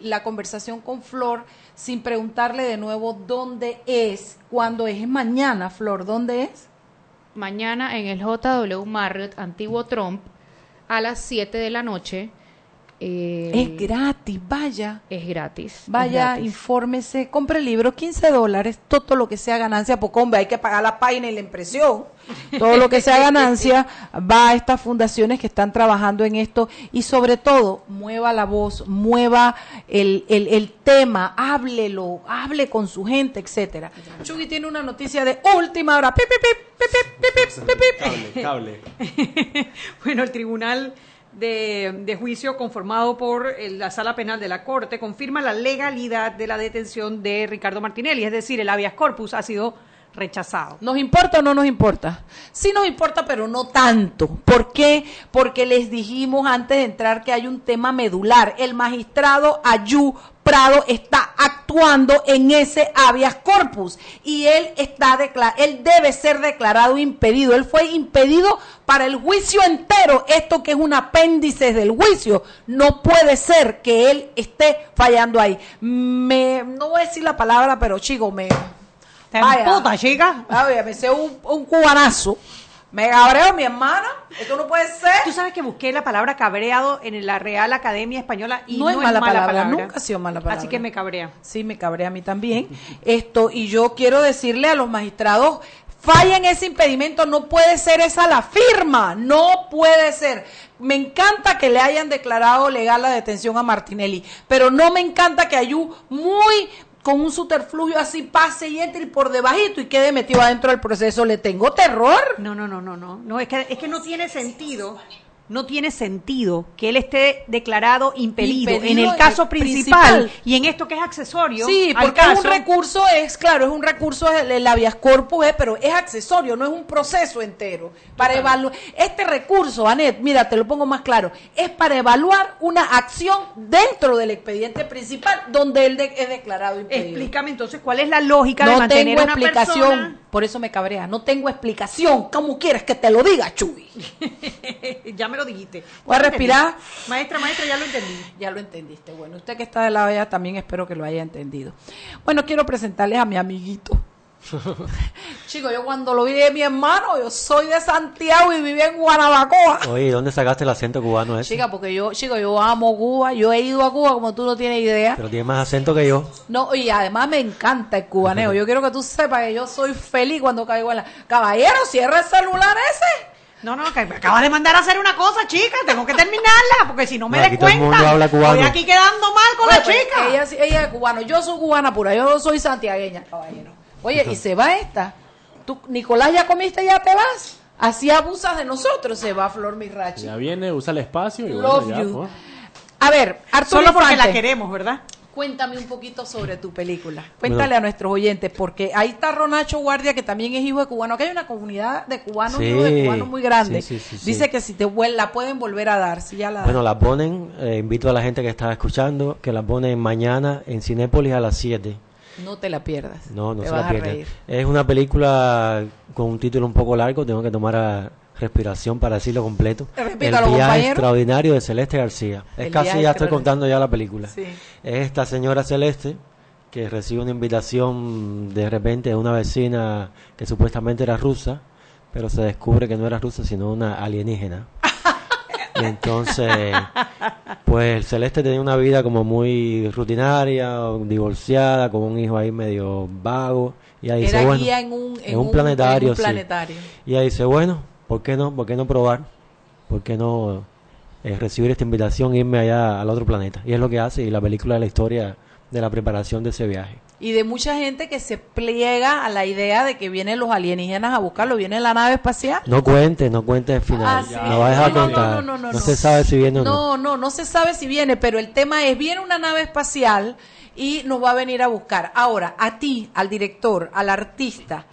Speaker 2: la conversación con Flor sin preguntarle de nuevo dónde es, cuándo. Es mañana, Flor, ¿dónde es?
Speaker 3: Mañana en el JW Marriott, antiguo Trump, a las 7 de la noche. Eh,
Speaker 2: Es gratis, vaya.
Speaker 3: Es gratis.
Speaker 2: Vaya,
Speaker 3: es gratis.
Speaker 2: infórmese, compre el libro, 15 dólares, todo lo que sea ganancia, porque hombre, hay que pagar la página y la impresión. Todo lo que sea ganancia va a estas fundaciones que están trabajando en esto y sobre todo, mueva la voz, mueva el, el, el tema, háblelo, hable con su gente, etcétera. Chugui tiene una noticia de última hora. Pip, pip, pip, pip, pip, pip, pip, pip.
Speaker 4: Cable.
Speaker 1: Bueno, el Tribunal de, de Juicio conformado por eh, la Sala Penal de la Corte confirma la legalidad de la detención de Ricardo Martinelli, es decir, el habeas corpus ha sido rechazado.
Speaker 2: ¿Nos importa o no nos importa? Sí nos importa, pero no tanto. ¿Por qué? Porque les dijimos antes de entrar que hay un tema medular. El magistrado Ayú Prado está actuando en ese habeas corpus y él está él debe ser declarado impedido. Él fue impedido para el juicio entero. Esto que es un apéndice del juicio, no puede ser que él esté fallando ahí. Me no voy a decir la palabra, pero chico, me
Speaker 1: ¿Te emputa, chica?
Speaker 2: Vaya, me sé un, un cubanazo. Me cabreo mi hermana. Esto no puede ser.
Speaker 1: Tú sabes que busqué la palabra cabreado en la Real Academia Española y
Speaker 2: no,
Speaker 1: no,
Speaker 2: es mala, palabra,
Speaker 1: palabra.
Speaker 2: nunca ha sido mala palabra.
Speaker 1: Así que me cabrea.
Speaker 2: Sí, me cabrea a mí también. Esto, y yo quiero decirle a los magistrados, falla en ese impedimento, no puede ser esa la firma, no puede ser. Me encanta que le hayan declarado legal la detención a Martinelli, pero no me encanta que Ayú muy con un subterfugio así pase y entre por debajito y quede metido adentro del proceso. Le tengo terror.
Speaker 1: No, no, no, no, no. No, es que, es que no tiene sentido. No tiene sentido que él esté declarado impedido,
Speaker 2: Impedido
Speaker 1: en el
Speaker 2: en
Speaker 1: caso principal,
Speaker 2: principal.
Speaker 1: y en esto que es accesorio.
Speaker 2: Sí, porque es un recurso, es claro, es un recurso el, el habeas corpus, eh, pero es accesorio, no es un proceso entero. Para evaluar este recurso, Anet, mira, te lo pongo más claro, es para evaluar una acción dentro del expediente principal donde él de- es declarado impedido.
Speaker 1: Explícame entonces cuál es la lógica de mantener
Speaker 2: tengo
Speaker 1: una
Speaker 2: explicación,
Speaker 1: persona-
Speaker 2: por eso me cabrea, no tengo explicación. ¿Cómo quieres que te lo diga, Chuy?
Speaker 1: ya me lo dijiste.
Speaker 2: Voy a
Speaker 1: Ya
Speaker 2: respirar.
Speaker 1: entendí. Maestra, maestra, ya lo entendí.
Speaker 2: Ya lo entendiste. Bueno, usted que está de lado allá también espero que lo haya entendido. Bueno, quiero presentarles a mi amiguito. Chico, yo cuando lo vi de mi hermano, yo soy de Santiago y viví en Guanabacoa.
Speaker 4: Oye, ¿dónde sacaste el acento cubano ese?
Speaker 2: Chica, porque yo, chico, yo amo Cuba, yo he ido a Cuba como tú no tienes idea.
Speaker 4: Pero tiene más acento que yo.
Speaker 2: No, y además me encanta el cubaneo. Yo quiero que tú sepas que yo soy feliz cuando caigo en la... Caballero, cierra el celular ese.
Speaker 1: No, no, que me acabas de mandar a hacer una cosa, chica. Tengo que terminarla, porque si no me des
Speaker 4: aquí todo el
Speaker 1: cuenta,
Speaker 4: mundo habla cubano.
Speaker 1: estoy aquí quedando mal con
Speaker 2: Bueno,
Speaker 1: la
Speaker 2: pues,
Speaker 1: chica.
Speaker 2: Ella, ella es cubana, yo soy cubana pura, yo no soy santiagueña, caballero. Oye, y se va esta. Tú, Nicolás, ya comiste, ya te vas. Así abusas de nosotros, se va Flor Mirachi.
Speaker 12: Ya viene, usa el espacio y
Speaker 2: Love
Speaker 12: bueno, ya,
Speaker 2: you.
Speaker 12: pues.
Speaker 2: A ver, Arturo
Speaker 1: Solo porque
Speaker 2: Infante,
Speaker 1: la queremos, ¿verdad?
Speaker 2: Cuéntame un poquito sobre tu película. Cuéntale a nuestros oyentes, porque ahí está Ronacho Guardia, que también es hijo de cubano. Aquí hay una comunidad de cubanos,
Speaker 4: Sí,
Speaker 2: hijos de cubanos muy grande.
Speaker 4: sí, sí, sí, sí.
Speaker 2: Dice que si te vuel- la pueden volver a dar, si ya la
Speaker 4: Bueno, la ponen, eh, invito a la gente que está escuchando, que la ponen mañana en Cinépolis a las 7.
Speaker 2: No te la pierdas.
Speaker 4: No, no
Speaker 2: Te
Speaker 4: se
Speaker 2: vas
Speaker 4: la
Speaker 2: reír.
Speaker 4: Es una película con un título un poco largo, tengo que tomar a respiración para decirlo completo.
Speaker 2: Repítalo,
Speaker 4: el viaje
Speaker 2: compañero.
Speaker 4: extraordinario de Celeste García. Es
Speaker 2: El
Speaker 4: casi ya estoy contando ya la película.
Speaker 2: Sí.
Speaker 4: Es esta señora Celeste que recibe una invitación de repente de una vecina que supuestamente era rusa, pero se descubre que no era rusa, sino una alienígena. Entonces, pues Celeste tenía una vida como muy rutinaria, divorciada, con un hijo ahí medio vago. Y ahí
Speaker 2: Era
Speaker 4: dice, bueno,
Speaker 2: guía en un, en
Speaker 4: en un
Speaker 2: un-
Speaker 4: planetario,
Speaker 2: en un
Speaker 4: sí.
Speaker 2: planetario.
Speaker 4: Y ahí dice, bueno, ¿por qué no? ¿Por qué no probar? ¿Por qué no eh, recibir esta invitación e irme allá al otro planeta? Y es lo que hace, y la película es la historia de la preparación de ese viaje.
Speaker 2: Y de mucha gente que se pliega a la idea de que vienen los alienígenas a buscarlo, viene la nave espacial.
Speaker 4: No cuente, no cuente el final.
Speaker 2: Ah, sí.
Speaker 4: No va a dejar
Speaker 2: No, no,
Speaker 4: contar.
Speaker 2: no, no, no, no.
Speaker 4: se sabe si viene o no.
Speaker 2: No, no, no se sabe si viene, pero el tema es, viene una nave espacial y nos va a venir a buscar. Ahora, a ti, al director, al artista,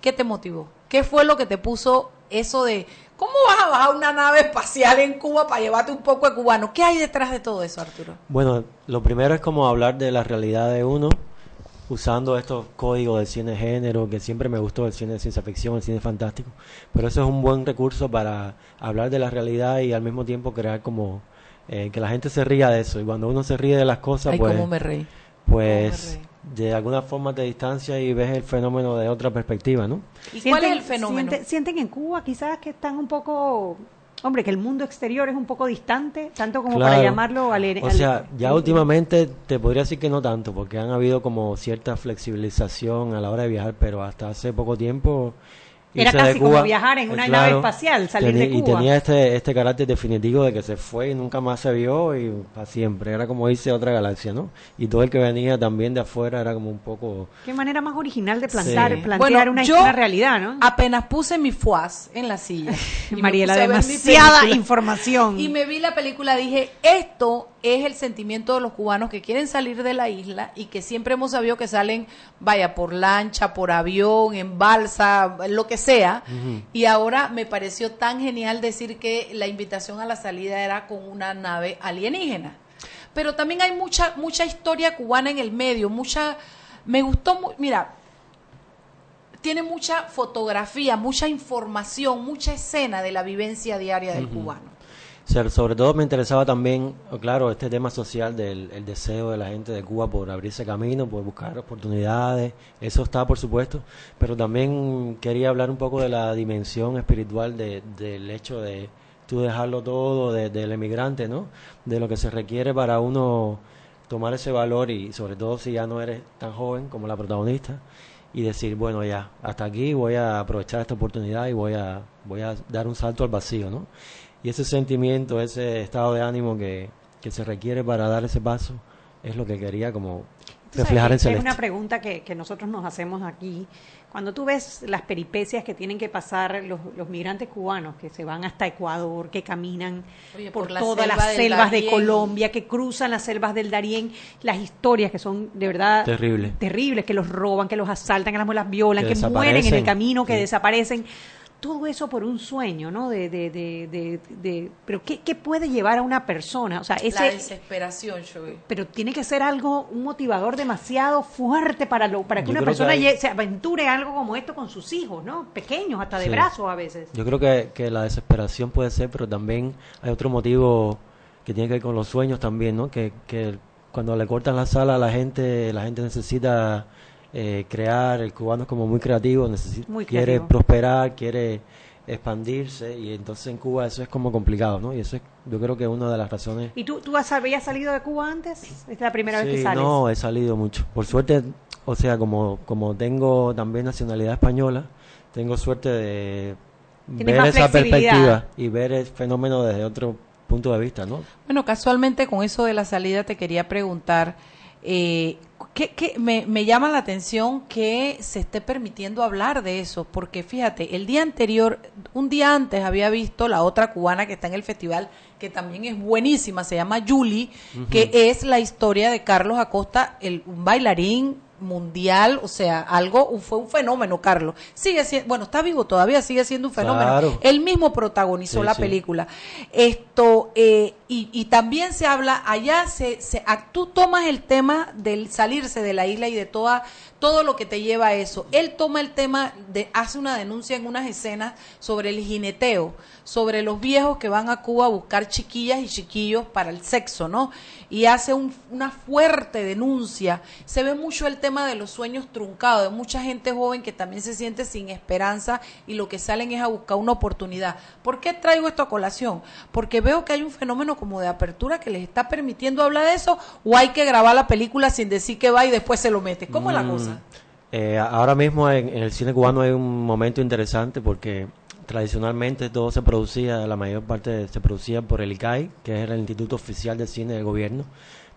Speaker 2: ¿qué te motivó? ¿Qué fue lo que te puso eso de, ¿cómo vas a bajar una nave espacial en Cuba para llevarte un poco de cubano? ¿Qué hay detrás de todo eso, Arturo?
Speaker 4: Bueno, lo primero es como hablar de la realidad de uno, usando estos códigos del cine género, que siempre me gustó el cine de ciencia ficción, el cine fantástico, pero eso es un buen recurso para hablar de la realidad y al mismo tiempo crear como eh, que la gente se ría de eso, y cuando uno se ríe de las cosas,
Speaker 2: Ay,
Speaker 4: pues,
Speaker 2: cómo me reí.
Speaker 4: pues de alguna forma te distancia y ves el fenómeno de otra perspectiva, ¿no?
Speaker 2: ¿Y cuál es el fenómeno?
Speaker 1: siente- sienten en Cuba quizás que están un poco, hombre, que el mundo exterior es un poco distante, tanto como para llamarlo al...
Speaker 4: O sea, ya últimamente te podría decir que no tanto, porque han habido como cierta flexibilización a la hora de viajar, pero hasta hace poco tiempo...
Speaker 1: Era casi como
Speaker 4: Cuba,
Speaker 1: viajar en
Speaker 4: eh,
Speaker 1: una
Speaker 4: claro,
Speaker 1: nave espacial, salir de
Speaker 4: teni- Y
Speaker 1: Cuba.
Speaker 4: tenía este, este carácter definitivo de que se fue y nunca más se vio y para siempre. Era como irse a otra galaxia, ¿no? Y todo el que venía también de afuera era como un poco...
Speaker 1: Qué manera más original de plantar,
Speaker 4: Sí.
Speaker 1: plantear
Speaker 2: Bueno,
Speaker 1: una,
Speaker 2: yo
Speaker 1: una realidad, ¿no?
Speaker 2: Apenas puse mi fuaz en la silla. y
Speaker 1: Mariela, demasiada información.
Speaker 2: Y me vi la película, dije, esto es el sentimiento de los cubanos que quieren salir de la isla y que siempre hemos sabido que salen, vaya, por lancha, por avión, en balsa, lo que sea. Y ahora me pareció tan genial decir que la invitación a la salida era con una nave alienígena. Pero también hay mucha mucha historia cubana en el medio, mucha me gustó, mira, tiene mucha fotografía, mucha información, mucha escena de la vivencia diaria del cubano.
Speaker 4: Sobre todo me interesaba también, oh, claro, este tema social del el deseo de la gente de Cuba por abrirse camino, por buscar oportunidades, eso está por supuesto, pero también quería hablar un poco de la dimensión espiritual de, del hecho de tú dejarlo todo, de- del emigrante, ¿no? De lo que se requiere para uno tomar ese valor y sobre todo si ya no eres tan joven como la protagonista y decir, bueno, ya, hasta aquí voy a aprovechar esta oportunidad y voy a, voy a dar un salto al vacío, ¿no? Y ese sentimiento, ese estado de ánimo que, que se requiere para dar ese paso, es lo que quería como reflejar en
Speaker 1: Es
Speaker 4: Celeste.
Speaker 1: una pregunta que, que nosotros nos hacemos aquí. Cuando tú ves las peripecias que tienen que pasar los, los migrantes cubanos que se van hasta Ecuador, que caminan
Speaker 2: Oye,
Speaker 1: por,
Speaker 2: por la
Speaker 1: todas
Speaker 2: selva
Speaker 1: las selvas de. Colombia, que cruzan las selvas del Darién, las historias que son de verdad
Speaker 4: Terrible.
Speaker 1: terribles, que los roban, que los asaltan, que las violan,
Speaker 4: Que
Speaker 1: que, mueren en el camino, que
Speaker 4: Sí.
Speaker 1: desaparecen. Todo eso por un sueño, ¿no? De, de, de, de, de- pero ¿qué, ¿qué puede llevar a una persona? O sea,
Speaker 2: La
Speaker 1: ese,
Speaker 2: desesperación, Joey.
Speaker 1: pero tiene que ser algo, un motivador demasiado fuerte para lo, para que
Speaker 4: Yo
Speaker 1: una
Speaker 4: que
Speaker 1: persona
Speaker 4: hay-
Speaker 1: se aventure algo como esto con sus hijos, ¿no? Pequeños, hasta de
Speaker 4: Sí.
Speaker 1: brazos a veces.
Speaker 4: Yo creo que, que la desesperación puede ser, pero también hay otro motivo que tiene que ver con los sueños también, ¿no? Que, que cuando le cortan la sala a la gente, la gente necesita eh, crear, el cubano es como muy creativo, necesita,
Speaker 1: Muy
Speaker 4: quiere prosperar, quiere expandirse y entonces en Cuba eso es como complicado, ¿no? Y eso es, yo creo que es una de las razones.
Speaker 1: ¿Y tú, tú has- habías salido de Cuba antes? Esta es la primera vez que sales.
Speaker 4: no, he salido mucho. Por suerte, o sea, como, como tengo también nacionalidad española, tengo suerte de ver esa perspectiva y ver el fenómeno desde otro punto de vista, ¿no?
Speaker 2: Bueno, casualmente con eso de la salida te quería preguntar, eh, ¿qué, qué- me, me llama la atención que se esté permitiendo hablar de eso, porque fíjate, el día anterior, un día antes había visto la otra cubana que está en el festival, que también es buenísima, se llama Julie, que es la historia de Carlos Acosta, el, un bailarín mundial, o sea, algo, fue un fenómeno, Carlos. Sigue siendo, bueno, está vivo todavía, sigue siendo un fenómeno.
Speaker 4: Claro.
Speaker 2: Él mismo protagonizó
Speaker 4: Sí,
Speaker 2: la
Speaker 4: sí.
Speaker 2: película. Esto, eh, y, y también se habla, allá se, se, tú tomas el tema del salirse de la isla y de toda, todo lo que te lleva a eso. Él toma el tema de, hace una denuncia en unas escenas sobre el jineteo, sobre los viejos que van a Cuba a buscar chiquillas y chiquillos para el sexo, ¿no? Y hace un- una fuerte denuncia. Se ve mucho el tema de los sueños truncados, de mucha gente joven que también se siente sin esperanza y lo que salen es a buscar una oportunidad. ¿Por qué traigo esto a colación? Porque veo que hay un fenómeno como de apertura que les está permitiendo hablar de eso o hay que grabar la película sin decir que va y después se lo mete. ¿Cómo es la
Speaker 4: Mm, eh, ahora mismo en, en el cine cubano hay un momento interesante porque tradicionalmente todo se producía, la mayor parte se producía por el ICAI, que es el Instituto Oficial de Cine del Gobierno,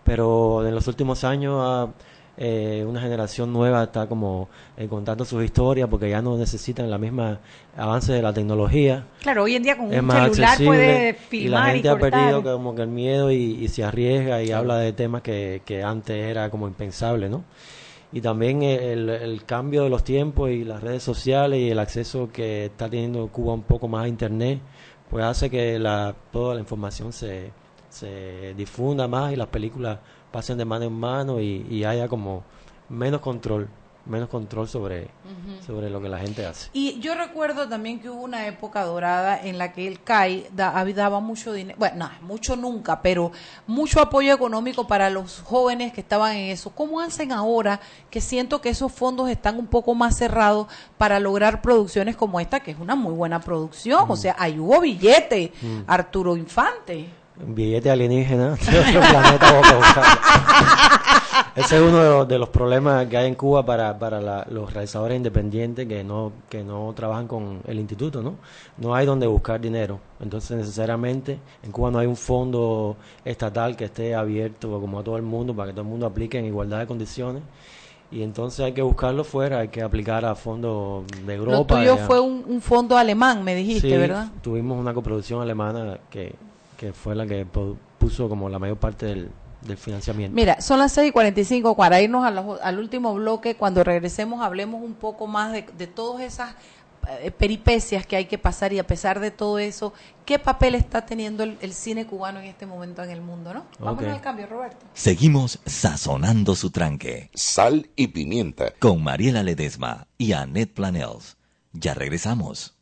Speaker 4: pero en los últimos años eh, una generación nueva está como eh, contando sus historias porque ya no necesitan la misma avance de la tecnología.
Speaker 1: Claro, hoy en día con
Speaker 4: es
Speaker 1: un celular puede
Speaker 4: y la
Speaker 1: filmar y,
Speaker 4: gente ha perdido como que el miedo y, y se arriesga y habla de temas que, que antes era como impensable, ¿no? Y también el, el cambio de los tiempos y las redes sociales y el acceso que está teniendo Cuba un poco más a Internet, pues hace que la, toda la información se, se difunda más y las películas pasen de mano en mano y, y haya como menos control, menos control sobre, sobre lo que la gente hace.
Speaker 2: Y yo recuerdo también que hubo una época dorada en la que el CAI da- daba mucho dinero, bueno, no, mucho nunca, pero mucho apoyo económico para los jóvenes que estaban en eso. ¿Cómo hacen ahora que siento que esos fondos están un poco más cerrados para lograr producciones como esta, que es una muy buena producción? O sea, ahí hubo billete,
Speaker 4: Mm.
Speaker 2: Arturo Infante.
Speaker 4: Billete alienígena de otro planeta. Ese es uno de los, de los problemas que hay en Cuba para, para la- los realizadores independientes que no, que no trabajan con el instituto, ¿no? No hay donde buscar dinero. Entonces, necesariamente, en Cuba no hay un fondo estatal que esté abierto como a todo el mundo para que todo el mundo aplique en igualdad de condiciones. Y entonces hay que buscarlo fuera, hay que aplicar a fondos de
Speaker 2: Lo
Speaker 4: Europa.
Speaker 2: tuyo
Speaker 4: y a-
Speaker 2: fue un, un fondo alemán, me dijiste,
Speaker 4: Sí,
Speaker 2: ¿verdad?
Speaker 4: Tuvimos una coproducción alemana que, que fue la que puso como la mayor parte del, del financiamiento.
Speaker 2: Mira, son las 6 y 45. Para irnos a los- al último bloque, cuando regresemos, hablemos un poco más de, de todas esas eh, peripecias que hay que pasar y a pesar de todo eso, ¿qué papel está teniendo el, el cine cubano en este momento en el mundo, no? Vámonos
Speaker 6: Ok.
Speaker 2: al cambio, Roberto.
Speaker 6: Seguimos sazonando su tranque.
Speaker 7: Sal y pimienta.
Speaker 6: Con Mariela Ledesma y Annette Planels. Ya regresamos.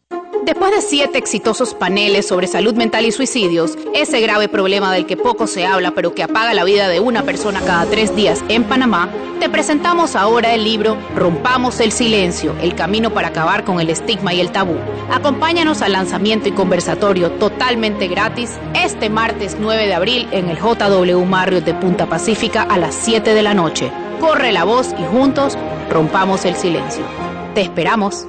Speaker 3: Después de siete exitosos paneles sobre salud mental y suicidios, ese grave problema del que poco se habla pero que apaga la vida de una persona cada tres días en Panamá, te presentamos ahora el libro Rompamos el Silencio, el camino para acabar con el estigma y el tabú. Acompáñanos al lanzamiento y conversatorio totalmente gratis este martes 9 de abril en el JW Marriott de Punta Pacífica a las 7 de la noche. Corre la voz y juntos Rompamos el silencio. Te esperamos.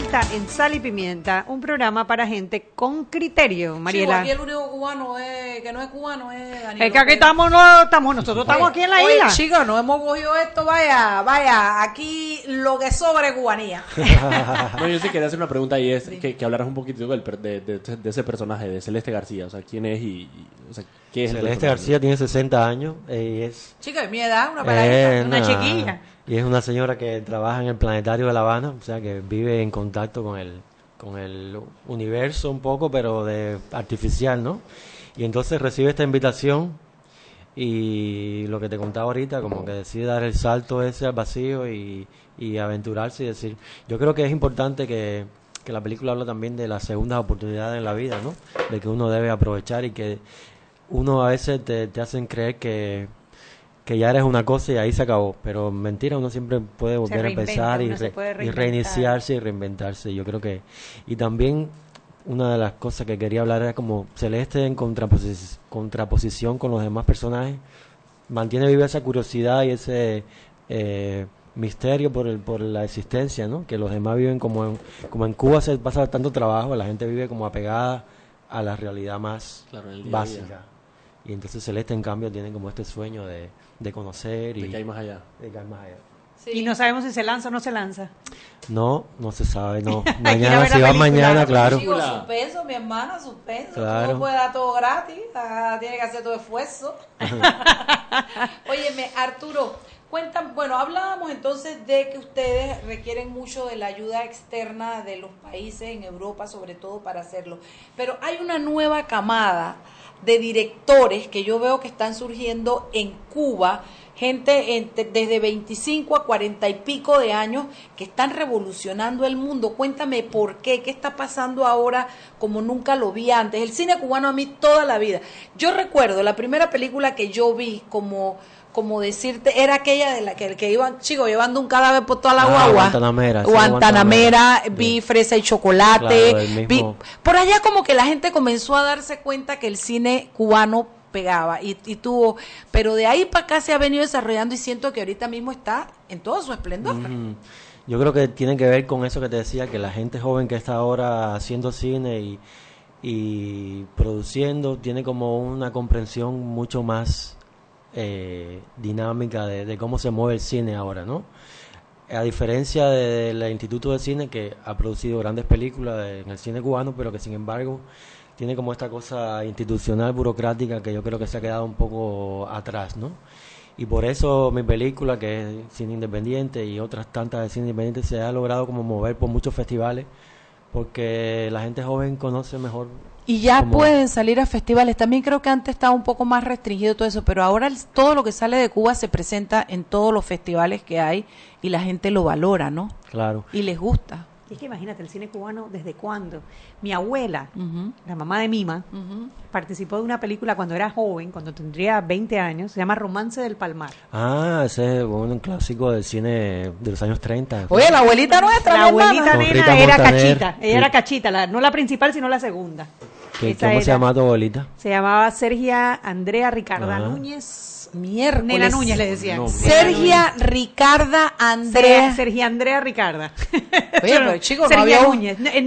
Speaker 1: Vuelta en Sal y Pimienta, un programa para gente con criterio, Mariela.
Speaker 2: aquí el único cubano es, que no es cubano es Daniel
Speaker 1: es que aquí estamos, no, estamos nosotros estamos
Speaker 2: Oye,
Speaker 1: aquí en la
Speaker 2: oye,
Speaker 1: isla.
Speaker 2: chicos, no hemos cogido esto, vaya, vaya, aquí lo que sobra es cubanía.
Speaker 12: no, yo sí quería hacer una pregunta y es que, que hablaras un poquito del per- de, de- de ese personaje, de Celeste García. O sea, ¿quién es y, y- o sea, qué es el
Speaker 4: Celeste? García tiene 60 años eh, y es
Speaker 2: Chica, de mi edad, una
Speaker 4: Eh,
Speaker 2: peladita.
Speaker 1: una chiquilla.
Speaker 4: Y es una señora que trabaja en el planetario de La Habana, o sea que vive en contacto con el, con el universo un poco, pero de artificial, ¿no? Y entonces recibe esta invitación y lo que te contaba ahorita, como que decide dar el salto ese al vacío y, y aventurarse y decir, yo creo que es importante que, que la película habla también de las segundas oportunidades en la vida, ¿no? De que uno debe aprovechar y que uno a veces te, te hacen creer que, que ya eres una cosa y ahí se acabó, pero mentira, uno siempre puede volver a empezar y, re- reiniciarse y reinventarse. Yo creo que y también una de las cosas que quería hablar era como Celeste en contraposi- contraposición con los demás personajes mantiene viva esa curiosidad y ese eh, misterio por el por la existencia, ¿no? Que los demás viven como en, como en Cuba se pasa tanto trabajo, la gente vive como apegada a la realidad más
Speaker 12: Claro, en el día a día.
Speaker 4: básica. Y entonces Celeste en cambio tiene como este sueño de, de conocer y
Speaker 12: De que hay más allá.
Speaker 4: de que hay más allá.
Speaker 1: Y no sabemos si se lanza o no se lanza.
Speaker 4: No, no se sabe, no. Mañana, si va mañana, claro.
Speaker 2: Suspenso, mi hermana, suspenso.
Speaker 4: Claro.
Speaker 2: no puedes dar todo gratis, ah, tiene que hacer todo esfuerzo. Óyeme, Arturo, cuentan, bueno, hablábamos entonces de que ustedes requieren mucho de la ayuda externa de los países en Europa, sobre todo para hacerlo. Pero hay una nueva camada de directores que yo veo que están surgiendo en Cuba gente entre- desde 25 a 40 y pico de años que están revolucionando el mundo. Cuéntame por qué, qué está pasando ahora como nunca lo vi antes. El cine cubano a mí toda la vida. Yo recuerdo la primera película que yo vi como como decirte, era aquella de la que, que iban, chicos, llevando un cadáver por toda la
Speaker 4: Ah,
Speaker 2: guagua.
Speaker 4: Guantanamera, sí,
Speaker 2: Guantanamera, vi Fresa y Chocolate.
Speaker 4: Claro,
Speaker 2: vi- por allá como que la gente comenzó a darse cuenta que el cine cubano pegaba y, y tuvo, pero de ahí para acá se ha venido desarrollando y siento que ahorita mismo está en todo su esplendor.
Speaker 4: Yo creo que tiene que ver con eso que te decía, que la gente joven que está ahora haciendo cine y, y produciendo tiene como una comprensión mucho más eh, dinámica de, cómo se mueve el cine ahora, ¿no? A diferencia de- del Instituto de Cine que ha producido grandes películas en el cine cubano, pero que sin embargo tiene como esta cosa institucional, burocrática, que yo creo que se ha quedado un poco atrás, ¿no? Y por eso mi película, que es cine independiente y otras tantas de cine independiente, se ha logrado como mover por muchos festivales, porque la gente joven conoce mejor.
Speaker 2: Y ya
Speaker 4: cómo-
Speaker 2: pueden salir a festivales. También creo que antes estaba un poco más restringido todo eso, pero ahora el- todo lo que sale de Cuba se presenta en todos los festivales que hay y la gente lo valora, ¿no?
Speaker 4: Claro.
Speaker 2: Y les gusta.
Speaker 1: Y es que imagínate, el cine cubano, ¿desde cuándo? Mi abuela, la mamá de Mima, participó de una película cuando era joven, cuando tendría 20 años, se llama Romance del Palmar.
Speaker 4: Ah, ese es un clásico del cine de los años 30.
Speaker 2: Oye, la abuelita nuestra,
Speaker 1: La abuelita nena era
Speaker 4: Montaner,
Speaker 1: cachita, ella
Speaker 4: sí.
Speaker 1: era cachita, la- no la principal, sino la segunda.
Speaker 4: ¿Qué-
Speaker 1: esa
Speaker 4: ¿Cómo se
Speaker 1: era.
Speaker 4: llama tu abuelita?
Speaker 1: Se llamaba Sergia Andrea Ricarda
Speaker 4: Ah.
Speaker 1: Núñez.
Speaker 2: Miércoles.
Speaker 1: Nena Núñez le decían.
Speaker 4: No,
Speaker 2: Sergia. Ricarda Andrea.
Speaker 1: Sergia Andrea Ricarda.
Speaker 2: Oye, pero chicos, no
Speaker 1: Sergia
Speaker 2: había un,
Speaker 1: Núñez.
Speaker 2: no, había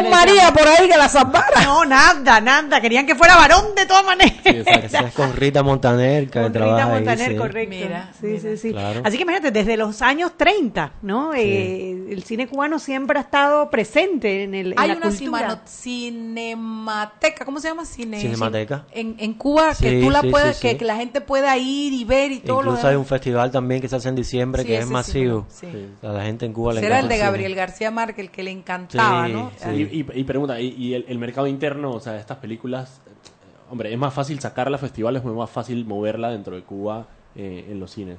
Speaker 1: Núñez
Speaker 2: un María por ahí que la salvara.
Speaker 1: No, nada, nada. Querían que fuera varón de todas maneras.
Speaker 4: Es con Rita Montaner, que
Speaker 1: Con
Speaker 4: trabaja
Speaker 1: Rita
Speaker 4: ahí,
Speaker 1: Montaner,
Speaker 4: sí.
Speaker 1: correcto.
Speaker 2: Mira,
Speaker 1: sí, sí, sí.
Speaker 4: Claro.
Speaker 1: Así que imagínate, desde los años 30, ¿no? Eh, el cine cubano siempre ha estado presente en, el, en
Speaker 2: Hay
Speaker 1: la
Speaker 2: una
Speaker 1: cultura.
Speaker 2: cinemateca, ¿cómo se llama? Cine,
Speaker 4: Cinemateca.
Speaker 2: En, en Cuba, que
Speaker 4: Sí,
Speaker 2: tú la
Speaker 4: sí, sí,
Speaker 2: que,
Speaker 4: sí.
Speaker 2: que la gente pueda ir y ver y todo lo
Speaker 4: Incluso hay
Speaker 2: demás.
Speaker 4: un festival también que se hace en diciembre
Speaker 2: Sí,
Speaker 4: que es masivo.
Speaker 2: sí.
Speaker 4: O sea, a la gente en Cuba le
Speaker 2: Será el
Speaker 4: encanta
Speaker 2: de. Gabriel García Márquez, el que le encantaba,
Speaker 4: Sí,
Speaker 2: ¿no?
Speaker 4: sí.
Speaker 12: Y, y- y pregunta, ¿y, y el, el mercado interno, o sea, de estas películas, eh, hombre, es más fácil sacarla a festivales o es más fácil moverla dentro de Cuba eh, en los cines?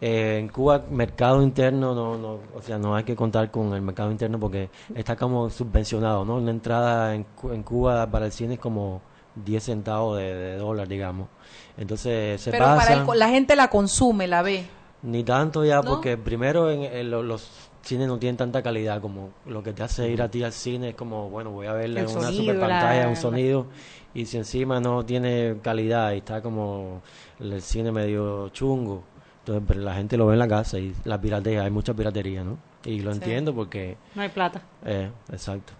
Speaker 4: Eh, en Cuba, mercado interno, no, no, o sea, no hay que contar con el mercado interno porque está como subvencionado, ¿no? Una entrada en, Cu- en Cuba para el cine es como 10 centavos de, de dólar, digamos. Entonces se
Speaker 2: Pero
Speaker 4: pasa.
Speaker 2: para el la gente la consume, la ve.
Speaker 4: Ni tanto ya,
Speaker 2: ¿No?
Speaker 4: porque primero en, en lo- los cines no tienen tanta calidad como lo que te hace ir a ti al cine es como, bueno, voy a verla en una super pantalla,
Speaker 1: la-
Speaker 4: un sonido, y si encima no tiene calidad y está como el cine medio chungo, entonces pero la gente lo ve en la casa y la piratería, hay mucha piratería, ¿no? Y lo
Speaker 2: Sí.
Speaker 4: entiendo porque,
Speaker 1: No hay plata.
Speaker 4: eh, exacto.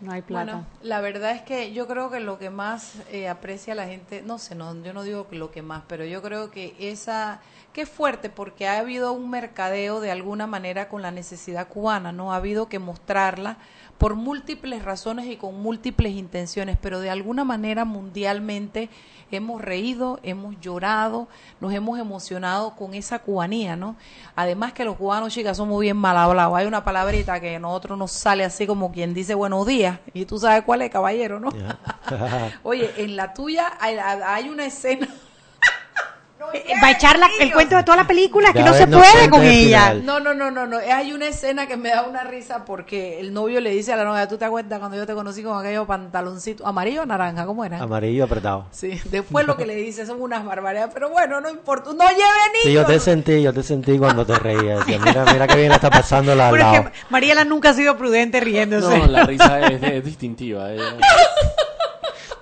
Speaker 1: No hay plata.
Speaker 2: Bueno, la verdad es que yo creo que lo que más eh, aprecia la gente, no sé, no, yo no digo que lo que más, pero yo creo que esa, que fuerte porque ha habido un mercadeo de alguna manera con la necesidad cubana, ¿no? Ha habido que mostrarla por múltiples razones y con múltiples intenciones, pero de alguna manera mundialmente hemos reído, hemos llorado, nos hemos emocionado con esa cubanía, ¿no? Además que los cubanos, chicas, somos bien mal hablados. Hay una palabrita que a nosotros nos sale así como quien dice buenos días, y tú sabes cuál es, caballero, ¿no? Oye, en la tuya hay, hay una escena.
Speaker 1: Eh, Va a echar la- el cuento de toda la película, que
Speaker 4: Ya
Speaker 1: no
Speaker 4: ves,
Speaker 1: se
Speaker 4: no
Speaker 1: puede con
Speaker 4: el
Speaker 1: ella.
Speaker 2: No, no, no, no, no. Hay una escena que me da una risa porque el novio le dice a la novia, ¿tú te acuerdas cuando yo te conocí con aquellos pantaloncitos amarillo o naranja? ¿Cómo eran?
Speaker 4: Amarillo apretado.
Speaker 2: Sí, después lo que le dice son unas barbaridades, pero bueno, no importa, no lleve niños.
Speaker 4: Sí, yo te sentí, yo te sentí cuando te reías. Mira, mira qué bien está pasando la
Speaker 1: Mariela nunca ha sido prudente riéndose.
Speaker 12: No, la risa es, es distintiva.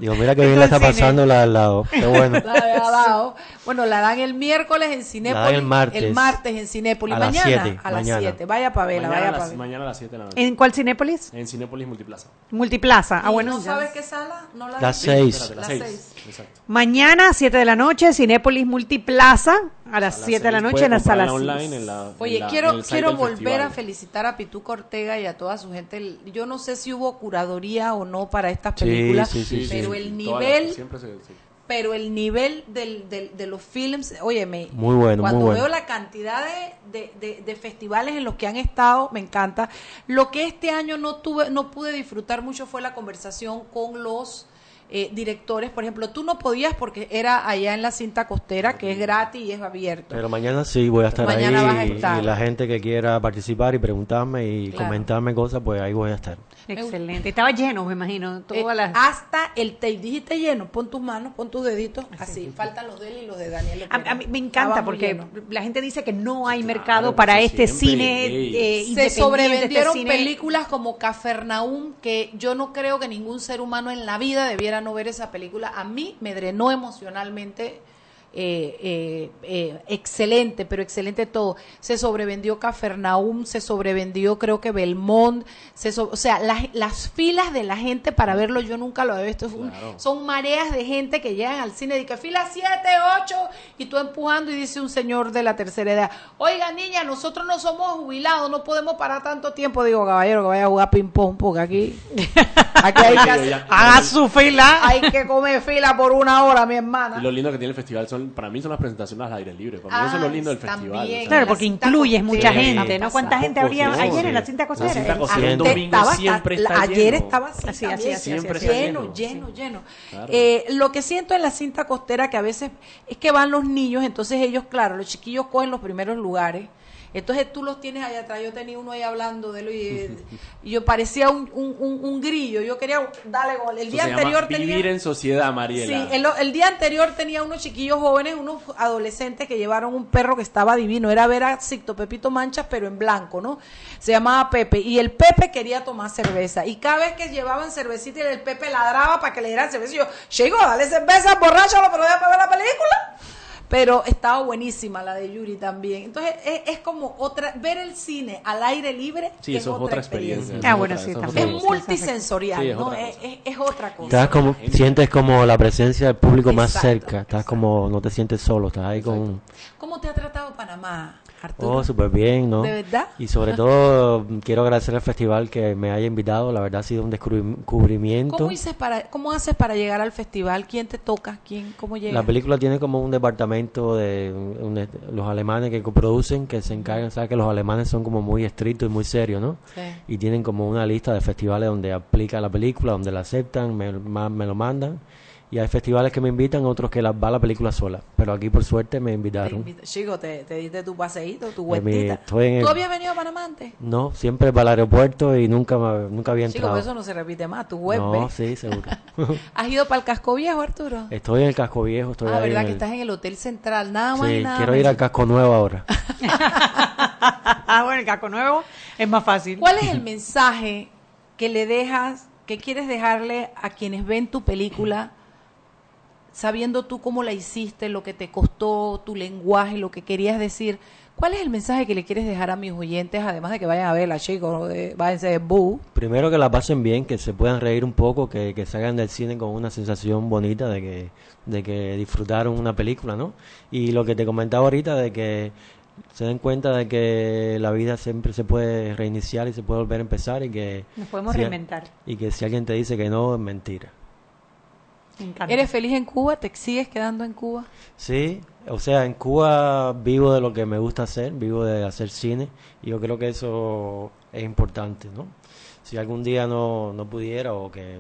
Speaker 4: Digo, mira qué bien la está
Speaker 1: Entonces,
Speaker 4: pasando la al lado. Qué bueno.
Speaker 2: La de al lado. Bueno, la dan el miércoles en Cinépolis.
Speaker 4: dan el martes.
Speaker 2: El martes en Cinépolis.
Speaker 4: A las
Speaker 2: mañana
Speaker 4: siete,
Speaker 2: a las
Speaker 4: mañana.
Speaker 2: 7. Vaya para verla,
Speaker 12: mañana,
Speaker 2: vaya
Speaker 12: a
Speaker 2: para
Speaker 12: las,
Speaker 2: verla.
Speaker 12: mañana a las 7 de la noche.
Speaker 1: ¿En cuál Cinépolis?
Speaker 12: En Cinépolis Multiplaza.
Speaker 1: Multiplaza. Ah,
Speaker 2: ¿Y
Speaker 1: bueno.
Speaker 2: ¿No
Speaker 1: ya.
Speaker 2: sabes qué sala? No la
Speaker 4: Las
Speaker 2: vi.
Speaker 4: seis.
Speaker 12: Espérate, las
Speaker 2: Las
Speaker 12: 6.
Speaker 2: seis.
Speaker 12: Exacto.
Speaker 1: Mañana, 7 de la noche, Cinépolis Multiplaza, a las 7 de la noche en la sala
Speaker 12: online en la,
Speaker 2: Oye,
Speaker 12: en la-
Speaker 2: quiero,
Speaker 12: en
Speaker 2: quiero volver
Speaker 12: festival.
Speaker 2: a felicitar a Pituco Ortega y a toda su gente. Yo no sé si hubo curaduría o no para estas películas,
Speaker 4: sí, sí,
Speaker 2: pero
Speaker 4: sí.
Speaker 2: el
Speaker 12: las-
Speaker 2: nivel,
Speaker 12: siempre se- sí.
Speaker 2: pero el nivel del, del- de los films, óyeme,
Speaker 4: Muy bueno,
Speaker 2: cuando
Speaker 4: muy bueno.
Speaker 2: veo la cantidad de, de- de- de festivales en los que han estado, me encanta. Lo que este año no tuve, no pude disfrutar mucho fue la conversación con los eh, directores. Por ejemplo, tú no podías porque era allá en la cinta costera, que es gratis y es abierto.
Speaker 4: Pero mañana sí voy a estar
Speaker 2: Mañana
Speaker 4: ahí
Speaker 2: vas a
Speaker 4: y-
Speaker 2: estar.
Speaker 4: y la gente que quiera participar y preguntarme y
Speaker 2: Claro.
Speaker 4: comentarme cosas, pues ahí voy a estar.
Speaker 1: Excelente. Estaba lleno, me imagino.
Speaker 2: Eh,
Speaker 1: Todas las...
Speaker 2: Hasta el tape, dijiste lleno, pon tus manos, pon tus deditos, así. Faltan los de él y los de Daniel.
Speaker 1: A, a mí me encanta porque la gente dice que no hay mercado para este cine eh,
Speaker 2: se sobrevendieron
Speaker 1: este cine-
Speaker 2: películas como Cafarnaum que yo no creo que ningún ser humano en la vida debiera no ver esa película a mí me drenó emocionalmente eh, eh, eh, excelente pero excelente todo se sobrevendió Cafarnaum se sobrevendió creo que Belmont se so- o sea las, las filas de la gente para verlo yo nunca lo había visto
Speaker 12: Claro.
Speaker 2: son mareas de gente que llegan al cine y que fila 7, 8 y tú empujando y dice un señor de la tercera edad, oiga niña, nosotros no somos jubilados, no podemos parar tanto tiempo. Digo, caballero, que vaya a jugar ping pong porque aquí, aquí hay que
Speaker 1: haga su fila.
Speaker 2: hay que comer fila por una hora, mi hermana.
Speaker 12: Y lo lindo que tiene el festival son, para mí son las presentaciones al aire libre. Para mí eso es lo lindo del festival.
Speaker 1: Claro, porque incluyes mucha
Speaker 12: Sí,
Speaker 1: gente, ¿no? ¿Cuánta gente habría ayer
Speaker 12: sí.
Speaker 1: en la cinta costera?
Speaker 12: La cinta
Speaker 1: El-
Speaker 12: costera el
Speaker 1: Ante-
Speaker 12: domingo
Speaker 2: Estaba-
Speaker 12: siempre
Speaker 2: la-
Speaker 12: está
Speaker 2: ayer
Speaker 12: lleno.
Speaker 2: estaba así,
Speaker 1: Así, así,
Speaker 2: también.
Speaker 1: así,
Speaker 12: Siempre
Speaker 1: así,
Speaker 12: está
Speaker 1: así.
Speaker 2: lleno, lleno, lleno.
Speaker 12: Claro.
Speaker 2: Eh, lo que siento en la cinta costera que a veces es que van los niños, entonces ellos, claro, los chiquillos cogen los primeros lugares. Entonces tú los tienes allá atrás. Yo tenía uno ahí hablando de él y, y yo parecía un, un, un- un grillo. Yo quería darle gol. El
Speaker 12: Eso
Speaker 2: día
Speaker 12: se llama
Speaker 2: anterior
Speaker 12: vivir
Speaker 2: tenía.
Speaker 12: en sociedad, Mariela.
Speaker 2: Sí, el, el día anterior tenía unos chiquillos jóvenes, unos adolescentes que llevaron un perro que estaba divino. Era ver a Sicto Pepito Manchas, pero en blanco, ¿no? Se llamaba Pepe. Y el Pepe quería tomar cerveza. Y cada vez que llevaban cervecita, el Pepe ladraba para que le dieran cerveza. Y yo, chico, dale cerveza, borráchalo, pero déjame ver la película. Pero estaba buenísima la de Yuri también. Entonces es, es como otra, ver el cine al aire libre.
Speaker 12: Sí, eso es otra experiencia.
Speaker 1: Ah, bueno, sí,
Speaker 12: es
Speaker 1: también.
Speaker 12: otra
Speaker 2: Es multisensorial,
Speaker 12: Sí, es
Speaker 2: ¿no?
Speaker 12: otra
Speaker 2: Es, es- es otra cosa.
Speaker 4: Estás como, sientes como la presencia del público más cerca, estás como, no te sientes solo, estás ahí con,
Speaker 2: ¿Cómo te ha tratado Panamá, Arturo?
Speaker 4: oh, súper bien, ¿no?
Speaker 2: ¿De verdad?
Speaker 4: Y sobre todo, quiero agradecer al festival que me haya invitado, la verdad ha sido un descubri- descubrimiento.
Speaker 2: ¿Cómo, dices para, ¿Cómo haces para llegar al festival? ¿Quién te toca? ¿Quién? ¿Cómo llegas?
Speaker 4: La película tiene como un departamento de un- los alemanes que coproducen, que se encargan, sabes que los alemanes son como muy estrictos y muy serios, ¿no?
Speaker 2: Sí.
Speaker 4: Y tienen como una lista de festivales donde aplica la película, donde la aceptan, me, me lo mandan. Y hay festivales que me invitan, otros que la, va la película sola. Pero aquí por suerte me
Speaker 2: Te
Speaker 4: invitaron.
Speaker 2: invito- Chico, te, te diste tu paseíto, tu vueltita.
Speaker 4: estoy en el-
Speaker 2: ¿Tú habías venido a Panamá antes?
Speaker 4: No, siempre para el aeropuerto y nunca, me- nunca había
Speaker 2: Chico,
Speaker 4: entrado.
Speaker 2: pero eso no se repite más, tu web.
Speaker 4: no, sí, seguro.
Speaker 2: ¿Has ido para el Casco Viejo, Arturo?
Speaker 4: estoy en el Casco Viejo, estoy
Speaker 2: ah,
Speaker 4: ahí
Speaker 2: verdad
Speaker 4: en
Speaker 2: que
Speaker 4: el-
Speaker 2: estás en el Hotel Central, nada más y
Speaker 4: Sí,
Speaker 2: nada
Speaker 4: quiero ir al. Casco Nuevo ahora.
Speaker 1: Ah, bueno, el casco nuevo es más fácil.
Speaker 2: ¿Cuál es el mensaje que le dejas, que quieres dejarle a quienes ven tu película, sabiendo tú cómo la hiciste, lo que te costó, tu lenguaje, lo que querías decir? ¿Cuál es el mensaje que le quieres dejar a mis oyentes, además de que vayan a verla, chicos, de, váyanse de boo?
Speaker 4: Primero que la pasen bien, que se puedan reír un poco, que, que salgan del cine con una sensación bonita de que, de que disfrutaron una película, ¿no? Y lo que te comentaba ahorita de que se den cuenta de que la vida siempre se puede reiniciar y se puede volver a empezar y que...
Speaker 1: Nos podemos
Speaker 4: si-
Speaker 1: reinventar.
Speaker 4: Y que si alguien te dice que no, es mentira.
Speaker 2: ¿Eres feliz en Cuba? ¿Te sigues quedando en Cuba?
Speaker 4: Sí, o sea, en Cuba vivo de lo que me gusta hacer, vivo de hacer cine y yo creo que eso es importante, ¿no? Si algún día no, no pudiera o que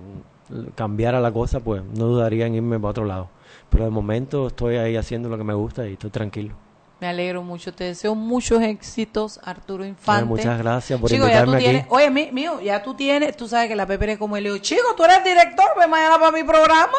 Speaker 4: cambiara la cosa, pues no dudaría en irme para otro lado. Pero de momento estoy ahí haciendo lo que me gusta y estoy tranquilo.
Speaker 2: Me alegro mucho, te deseo muchos éxitos, Arturo Infante.
Speaker 4: muchas gracias por
Speaker 2: Chico, ya tú
Speaker 4: invitarme aquí.
Speaker 2: tienes, oye, mi- mío, ya tú tienes, tú sabes que la Pepe es como él, le digo, chico, tú eres director, ven mañana para mi programa.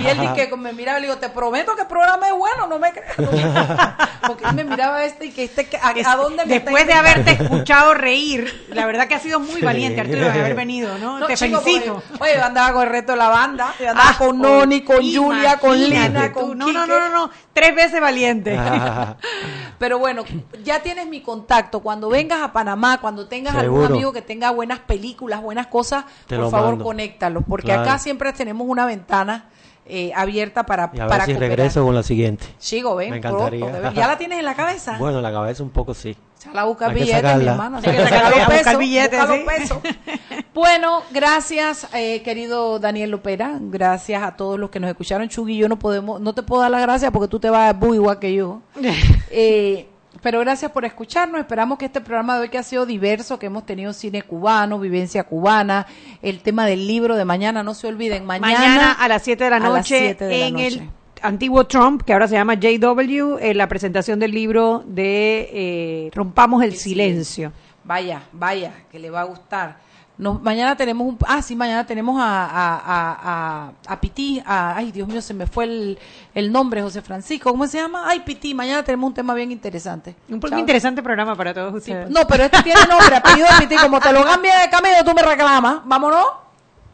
Speaker 2: y él dice que me miraba y le digo, te prometo que el programa es bueno, no me creas. no Porque él me miraba este y que este, que- a, a dónde me
Speaker 1: Después de haberte escuchado reír, la verdad que ha sido muy valiente, Arturo, de haber venido, ¿no?
Speaker 2: No,
Speaker 1: Te
Speaker 2: chico,
Speaker 1: felicito.
Speaker 2: porque- Oye, yo andaba con el resto de la banda, yo andaba
Speaker 1: Ah,
Speaker 2: con Noni, con Julia, con Lina,
Speaker 1: tú.
Speaker 2: con
Speaker 1: No, no, no, no, no, tres veces valiente.
Speaker 2: Pero bueno, ya tienes mi contacto. Cuando vengas a Panamá, cuando tengas algún amigo que tenga buenas películas, buenas cosas,
Speaker 4: Te
Speaker 2: por favor,
Speaker 4: mando.
Speaker 2: conéctalos. Porque
Speaker 4: Claro.
Speaker 2: acá siempre tenemos una ventana eh, abierta para,
Speaker 4: Y a ver
Speaker 2: para
Speaker 4: si
Speaker 2: cooperar.
Speaker 4: regreso con la siguiente.
Speaker 2: Chico, ven,
Speaker 4: Me encantaría.
Speaker 2: ¿Ya la tienes en la cabeza?
Speaker 4: Bueno, la cabeza un poco sí.
Speaker 2: Sal a buscar
Speaker 4: Hay que
Speaker 2: billetes, mi hermano.
Speaker 4: Hay que sacarla,
Speaker 2: busca
Speaker 1: sí.
Speaker 2: Bueno, gracias, eh, querido Daniel Lopera. Gracias a todos los que nos escucharon. Chugui yo no podemos, no te puedo dar las gracias porque tú te vas a bu igual que yo. Eh, Pero gracias por escucharnos. Esperamos que este programa de hoy que ha sido diverso, que hemos tenido cine cubano, vivencia cubana, el tema del libro de mañana, no se olviden, mañana,
Speaker 1: Mañana, a las 7 de la
Speaker 2: a las
Speaker 1: noche
Speaker 2: 7 de la
Speaker 1: en
Speaker 2: noche.
Speaker 1: el antiguo Trump, que ahora se llama JW, en la presentación del libro de eh, Rompamos el, silencio.
Speaker 2: Vaya, vaya, que le va a gustar. Nos, mañana tenemos un, ah sí, mañana tenemos a, a, a, a, a Pití, a- ay Dios mío, se me fue el, el nombre, José Francisco, ¿cómo se llama? Ay Pití, mañana tenemos un tema bien interesante.
Speaker 1: Un
Speaker 2: Chao.
Speaker 1: interesante programa para todos ustedes.
Speaker 2: No, pero este tiene nombre, apellido de Pití, como te lo cambia de camello, tú me reclamas, vámonos.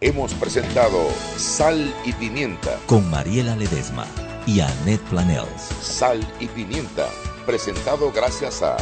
Speaker 7: Hemos presentado Sal y Pimienta.
Speaker 13: con Mariela Ledesma y Annette Planels.
Speaker 7: Sal y Pimienta. Presentado gracias a